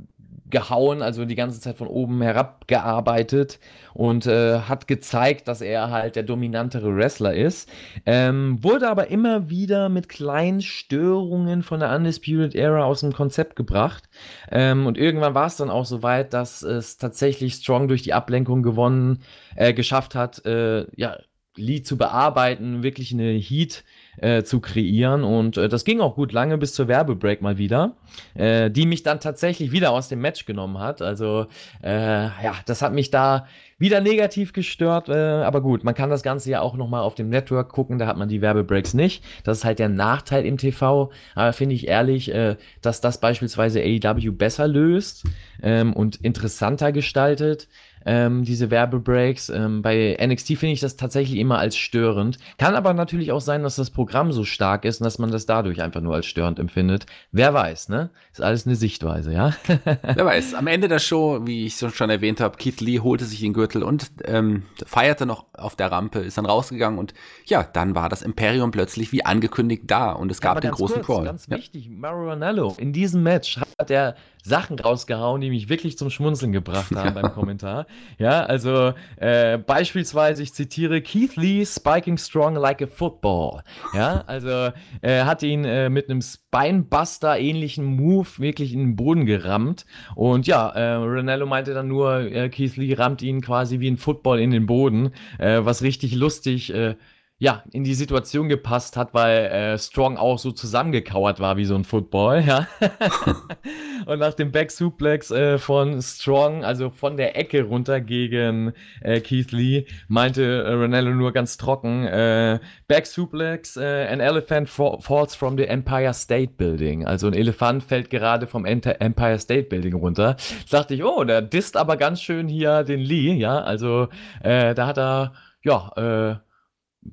S2: gehauen, also die ganze Zeit von oben herab gearbeitet und äh, hat gezeigt, dass er halt der dominantere Wrestler ist. Ähm, wurde aber immer wieder mit kleinen Störungen von der Undisputed Era aus dem Konzept gebracht. Ähm, und irgendwann war es dann auch so weit, dass es tatsächlich Strong durch die Ablenkung gewonnen, äh, geschafft hat, äh, ja, Lied zu bearbeiten, wirklich eine Heat äh, zu kreieren. Und äh, das ging auch gut lange bis zur Werbebreak mal wieder, äh, die mich dann tatsächlich wieder aus dem Match genommen hat. Also äh, ja, das hat mich da wieder negativ gestört. Äh, aber gut, man kann das Ganze ja auch nochmal auf dem Network gucken, da hat man die Werbebreaks nicht. Das ist halt der Nachteil im TV. Aber finde ich ehrlich, äh, dass das beispielsweise AEW besser löst ähm, und interessanter gestaltet ähm, diese Werbebreaks. Ähm, bei NXT finde ich das tatsächlich immer als störend. Kann aber natürlich auch sein, dass das Programm so stark ist und dass man das dadurch einfach nur als störend empfindet. Wer weiß, ne? Ist alles eine Sichtweise, ja?
S1: Wer weiß. Am Ende der Show, wie ich schon erwähnt habe, Keith Lee holte sich den Gürtel und ähm, feierte noch auf der Rampe, ist dann rausgegangen und ja, dann war das Imperium plötzlich wie angekündigt da und es gab ja, den großen kurz, Brawl.
S2: Ganz ja. wichtig, Mario in diesem Match hat er Sachen rausgehauen, die mich wirklich zum Schmunzeln gebracht haben beim Kommentar. Ja, also äh, beispielsweise, ich zitiere Keith Lee, spiking strong like a football. Ja, also er hat ihn äh, mit einem Spinebuster-ähnlichen Move wirklich in den Boden gerammt. Und ja, äh, Ronello meinte dann nur, äh, Keith Lee rammt ihn quasi wie ein Football in den Boden, äh, was richtig lustig äh, ja, in die Situation gepasst hat, weil äh, Strong auch so zusammengekauert war wie so ein Football, ja. und nach dem Back Suplex äh, von Strong, also von der Ecke runter gegen äh, Keith Lee, meinte äh, Ronaldo nur ganz trocken, äh, Back Suplex, äh, an elephant falls from the Empire State Building. Also ein Elefant fällt gerade vom Empire State Building runter. Da dachte ich, oh, der disst aber ganz schön hier den Lee, ja. Also äh, da hat er, ja, äh,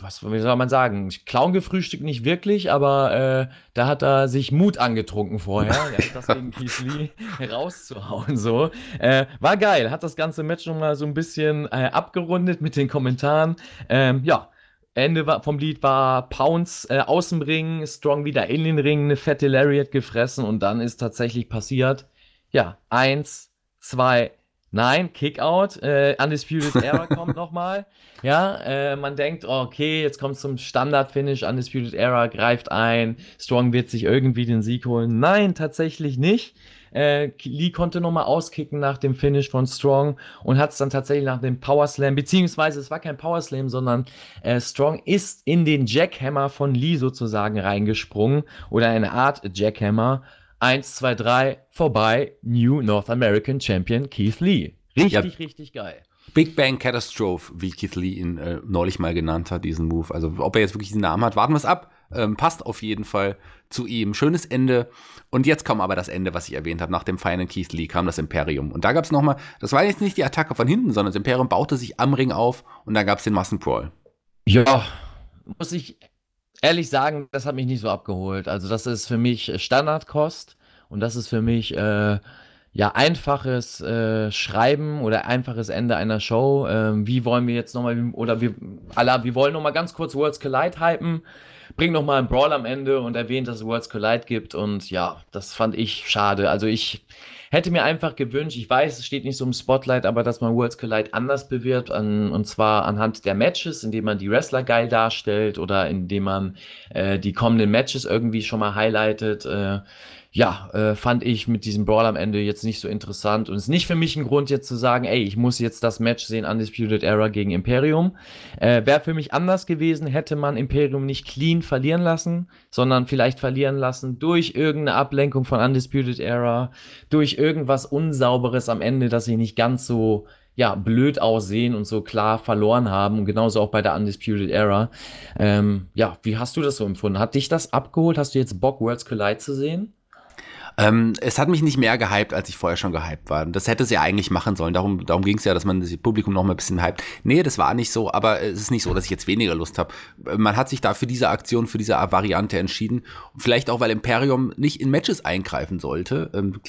S2: was wie soll man sagen? Clown gefrühstückt nicht wirklich, aber äh, da hat er sich Mut angetrunken vorher, ja, deswegen Keith Lee rauszuhauen. So. Äh, war geil, hat das ganze Match nochmal so ein bisschen äh, abgerundet mit den Kommentaren. Ähm, ja, Ende vom Lied war Pounce äh, aus dem Ring, Strong wieder in den Ring, eine fette Lariat gefressen und dann ist tatsächlich passiert, ja, eins, zwei, Nein, Kickout. Äh, Undisputed Era kommt nochmal. Ja, äh, man denkt, oh, okay, jetzt kommt zum Standard-Finish. Undisputed Era greift ein. Strong wird sich irgendwie den Sieg holen. Nein, tatsächlich nicht. Äh, Lee konnte nochmal auskicken nach dem Finish von Strong und hat es dann tatsächlich nach dem Power Slam, beziehungsweise es war kein Power Slam, sondern äh, Strong ist in den Jackhammer von Lee sozusagen reingesprungen oder eine Art Jackhammer 1, 2, 3, vorbei, New North American Champion Keith Lee. Richtig, ja. richtig geil.
S1: Big Bang Catastrophe, wie Keith Lee ihn äh, neulich mal genannt hat, diesen Move. Also ob er jetzt wirklich diesen Namen hat, warten wir es ab. Ähm, passt auf jeden Fall zu ihm. Schönes Ende. Und jetzt kommt aber das Ende, was ich erwähnt habe. Nach dem feinen Keith Lee kam das Imperium. Und da gab es nochmal, das war jetzt nicht die Attacke von hinten, sondern das Imperium baute sich am Ring auf und dann gab es den Massenprawl.
S2: Ja, muss ich ehrlich sagen, das hat mich nicht so abgeholt. Also das ist für mich Standardkost und das ist für mich äh, ja einfaches äh, Schreiben oder einfaches Ende einer Show. Ähm, wie wollen wir jetzt nochmal, oder wir, alle, wir wollen nochmal ganz kurz Worlds Collide hypen, bringt nochmal einen Brawl am Ende und erwähnt, dass es Worlds Collide gibt und ja, das fand ich schade. Also ich hätte mir einfach gewünscht, ich weiß, es steht nicht so im Spotlight, aber dass man Worlds Collide anders bewirbt, an, und zwar anhand der Matches, indem man die Wrestler geil darstellt oder indem man äh, die kommenden Matches irgendwie schon mal highlightet. Äh, ja, äh, fand ich mit diesem Brawl am Ende jetzt nicht so interessant und ist nicht für mich ein Grund jetzt zu sagen, ey, ich muss jetzt das Match sehen, Undisputed Era gegen Imperium. Äh, Wäre für mich anders gewesen, hätte man Imperium nicht clean verlieren lassen, sondern vielleicht verlieren lassen durch irgendeine Ablenkung von Undisputed Era, durch irgendwas Unsauberes am Ende, dass sie nicht ganz so ja, blöd aussehen und so klar verloren haben. Und genauso auch bei der Undisputed Era. Ähm, ja, wie hast du das so empfunden? Hat dich das abgeholt? Hast du jetzt Bock, Worlds Collide zu sehen?
S1: Ähm, es hat mich nicht mehr gehypt, als ich vorher schon gehypt war. Das hätte sie eigentlich machen sollen. Darum, darum ging es ja, dass man das Publikum noch mal ein bisschen hypt. Nee, das war nicht so, aber es ist nicht so, dass ich jetzt weniger Lust habe. Man hat sich da für diese Aktion, für diese Variante entschieden. Vielleicht auch, weil Imperium nicht in Matches eingreifen sollte. Ähm,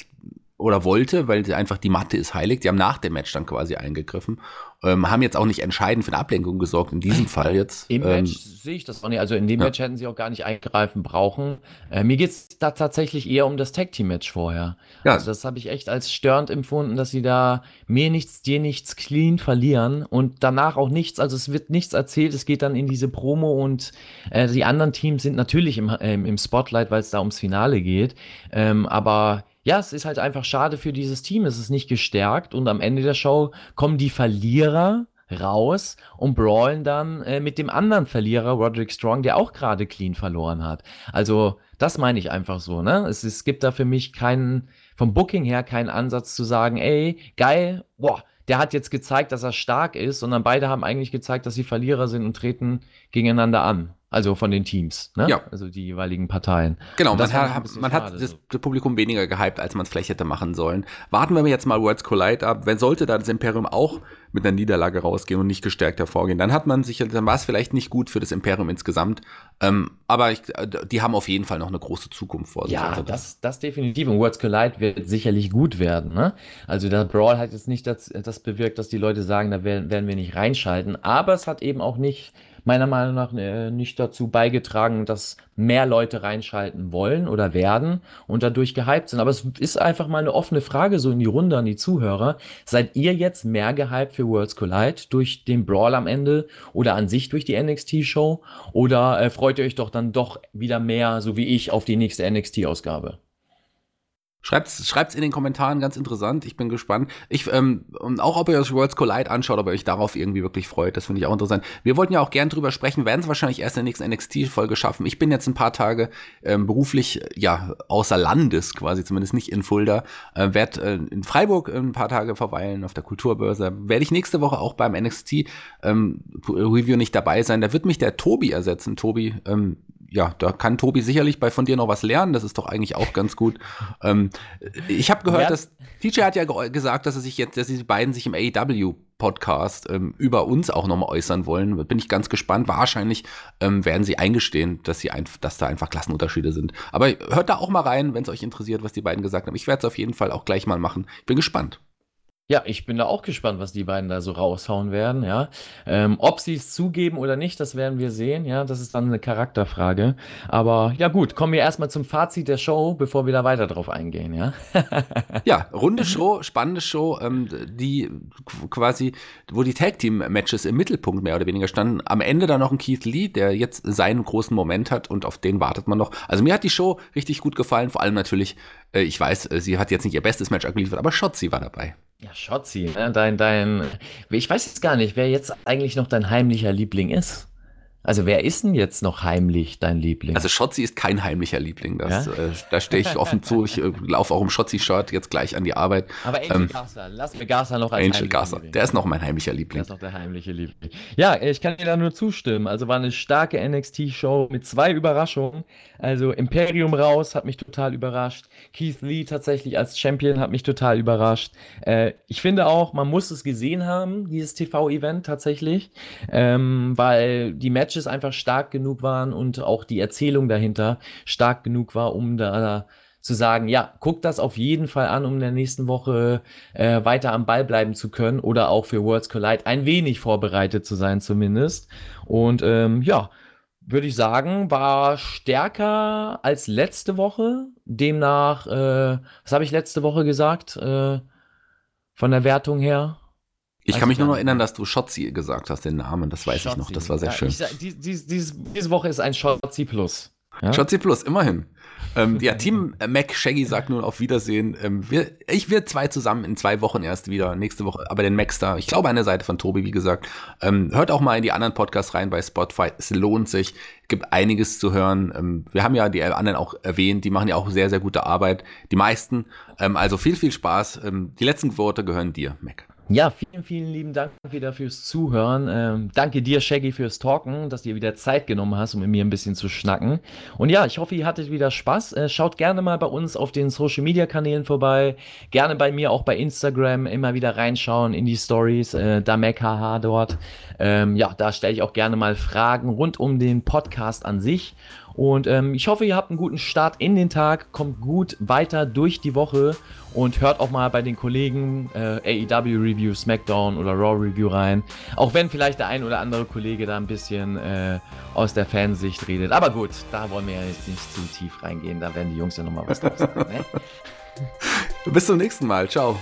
S1: oder wollte, weil sie einfach die Matte ist heilig. Die haben nach dem Match dann quasi eingegriffen. Ähm, haben jetzt auch nicht entscheidend für eine Ablenkung gesorgt, in diesem Fall jetzt.
S2: Im ähm, Match sehe ich das auch nicht. Also in dem ja. Match hätten sie auch gar nicht eingreifen brauchen. Äh, mir geht es da tatsächlich eher um das Tag Team Match vorher. Ja. Also das habe ich echt als störend empfunden, dass sie da mir nichts, dir nichts clean verlieren und danach auch nichts. Also es wird nichts erzählt. Es geht dann in diese Promo und äh, die anderen Teams sind natürlich im, äh, im Spotlight, weil es da ums Finale geht. Ähm, aber ja, es ist halt einfach schade für dieses Team. Es ist nicht gestärkt und am Ende der Show kommen die Verlierer raus und brawlen dann äh, mit dem anderen Verlierer, Roderick Strong, der auch gerade clean verloren hat. Also, das meine ich einfach so, ne? Es, es gibt da für mich keinen, vom Booking her keinen Ansatz zu sagen, ey, geil, boah, der hat jetzt gezeigt, dass er stark ist, sondern beide haben eigentlich gezeigt, dass sie Verlierer sind und treten gegeneinander an. Also von den Teams, ne?
S1: Ja.
S2: Also die jeweiligen Parteien.
S1: Genau, man, hat, man hat das, das, Publikum weniger gehypt, als man es vielleicht hätte machen sollen. Warten wir jetzt mal Worlds Collide ab. Wenn sollte da das Imperium auch mit einer Niederlage rausgehen und nicht gestärkt hervorgehen, dann hat man sich, dann war es vielleicht nicht gut für das Imperium insgesamt. Ähm, aber ich, die haben auf jeden Fall noch eine große Zukunft vor
S2: sich. Ja, also das, das definitiv. Und Worlds Collide wird sicherlich gut werden. Ne? Also der Brawl hat jetzt nicht das, das bewirkt, dass die Leute sagen, da werden, werden wir nicht reinschalten. Aber es hat eben auch nicht meiner Meinung nach äh, nicht dazu beigetragen, dass mehr Leute reinschalten wollen oder werden und dadurch gehypt sind. Aber es ist einfach mal eine offene Frage so in die Runde an die Zuhörer. Seid ihr jetzt mehr gehypt für Worlds Collide durch den Brawl am Ende oder an sich durch die NXT-Show? Oder äh, freut ihr euch doch dann doch wieder mehr, so wie ich, auf die nächste NXT-Ausgabe?
S1: Schreibt's, schreibt's in den Kommentaren, ganz interessant. Ich bin gespannt. Ich, ähm, auch ob ihr euch Worlds Collide anschaut, ob ihr euch darauf irgendwie wirklich freut. Das finde ich auch interessant. Wir wollten ja auch gern drüber sprechen, werden es wahrscheinlich erst in der nächsten NXT-Folge schaffen. Ich bin jetzt ein paar Tage ähm, beruflich, ja, außer Landes quasi, zumindest nicht in Fulda. Äh, werd äh, in Freiburg ein paar Tage verweilen auf der Kulturbörse. Werde ich nächste Woche auch beim NXT ähm, Review nicht dabei sein. Da wird mich der Tobi ersetzen. Tobi, ähm, ja, da kann Tobi sicherlich bei von dir noch was lernen. Das ist doch eigentlich auch ganz gut. ähm, ich habe gehört, ja. dass TJ hat ja gesagt, dass er sich jetzt, dass die beiden sich im AEW Podcast ähm, über uns auch nochmal äußern wollen. Bin ich ganz gespannt. Wahrscheinlich ähm, werden sie eingestehen, dass sie ein, dass da einfach Klassenunterschiede sind. Aber hört da auch mal rein, wenn es euch interessiert, was die beiden gesagt haben. Ich werde es auf jeden Fall auch gleich mal machen. Ich bin gespannt.
S2: Ja, ich bin da auch gespannt, was die beiden da so raushauen werden, ja. Ähm, ob sie es zugeben oder nicht, das werden wir sehen, ja. Das ist dann eine Charakterfrage. Aber ja gut, kommen wir erstmal zum Fazit der Show, bevor wir da weiter drauf eingehen, ja.
S1: ja, runde Show, spannende Show, ähm, die quasi, wo die Tag-Team-Matches im Mittelpunkt mehr oder weniger standen. Am Ende dann noch ein Keith Lee, der jetzt seinen großen Moment hat und auf den wartet man noch. Also mir hat die Show richtig gut gefallen, vor allem natürlich, äh, ich weiß, äh, sie hat jetzt nicht ihr bestes Match abgeliefert, aber Shotzi war dabei.
S2: Ja, Schotzi, ne? dein, dein, ich weiß jetzt gar nicht, wer jetzt eigentlich noch dein heimlicher Liebling ist. Also wer ist denn jetzt noch heimlich dein Liebling?
S1: Also Schotzi ist kein heimlicher Liebling. Das, ja? äh, da stehe ich offen zu. Ich äh, laufe auch im Schotzi-Shirt jetzt gleich an die Arbeit.
S2: Aber Angel ähm, Garza, lass mir Garza noch
S1: als Angel Garza, Liebling. der ist noch mein heimlicher Liebling.
S2: Der ist noch der heimliche Liebling. Ja, ich kann dir da nur zustimmen. Also war eine starke NXT-Show mit zwei Überraschungen. Also Imperium raus hat mich total überrascht. Keith Lee tatsächlich als Champion hat mich total überrascht. Äh, ich finde auch, man muss es gesehen haben, dieses TV-Event tatsächlich, ähm, weil die Matches Matches einfach stark genug waren und auch die Erzählung dahinter stark genug war, um da zu sagen, ja, guck das auf jeden Fall an, um in der nächsten Woche äh, weiter am Ball bleiben zu können oder auch für Worlds Collide ein wenig vorbereitet zu sein zumindest. Und ähm, ja, würde ich sagen, war stärker als letzte Woche. Demnach, äh, was habe ich letzte Woche gesagt? Äh, von der Wertung her?
S1: Ich kann mich nur noch erinnern, dass du Schotzi gesagt hast, den Namen. Das weiß Schotzi. ich noch. Das war sehr ja, schön. Ich,
S2: die, die, diese, diese Woche ist ein Schotzi Plus.
S1: Ja? Schotzi Plus, immerhin. ähm, ja, Team Mac Shaggy sagt nun auf Wiedersehen. Ähm, wir, ich will zwei zusammen in zwei Wochen erst wieder, nächste Woche, aber den Maxstar, ich glaube an der Seite von Tobi, wie gesagt. Ähm, hört auch mal in die anderen Podcasts rein bei Spotify. Es lohnt sich. Gibt einiges zu hören. Ähm, wir haben ja die anderen auch erwähnt, die machen ja auch sehr, sehr gute Arbeit. Die meisten. Ähm, also viel, viel Spaß. Ähm, die letzten Worte gehören dir, Mac.
S2: Ja, vielen, vielen lieben Dank wieder fürs Zuhören. Ähm, danke dir, Shaggy, fürs Talken, dass du dir wieder Zeit genommen hast, um mit mir ein bisschen zu schnacken. Und ja, ich hoffe, ihr hattet wieder Spaß. Äh, schaut gerne mal bei uns auf den Social Media Kanälen vorbei. Gerne bei mir auch bei Instagram immer wieder reinschauen in die Stories. Äh, da MacHH dort. Ähm, ja, da stelle ich auch gerne mal Fragen rund um den Podcast an sich. Und ähm, ich hoffe, ihr habt einen guten Start in den Tag, kommt gut weiter durch die Woche und hört auch mal bei den Kollegen äh, AEW Review, SmackDown oder Raw Review rein. Auch wenn vielleicht der ein oder andere Kollege da ein bisschen äh, aus der Fansicht redet. Aber gut, da wollen wir ja jetzt nicht zu tief reingehen. Da werden die Jungs ja nochmal was drauf sagen. Ne?
S1: Bis zum nächsten Mal. Ciao.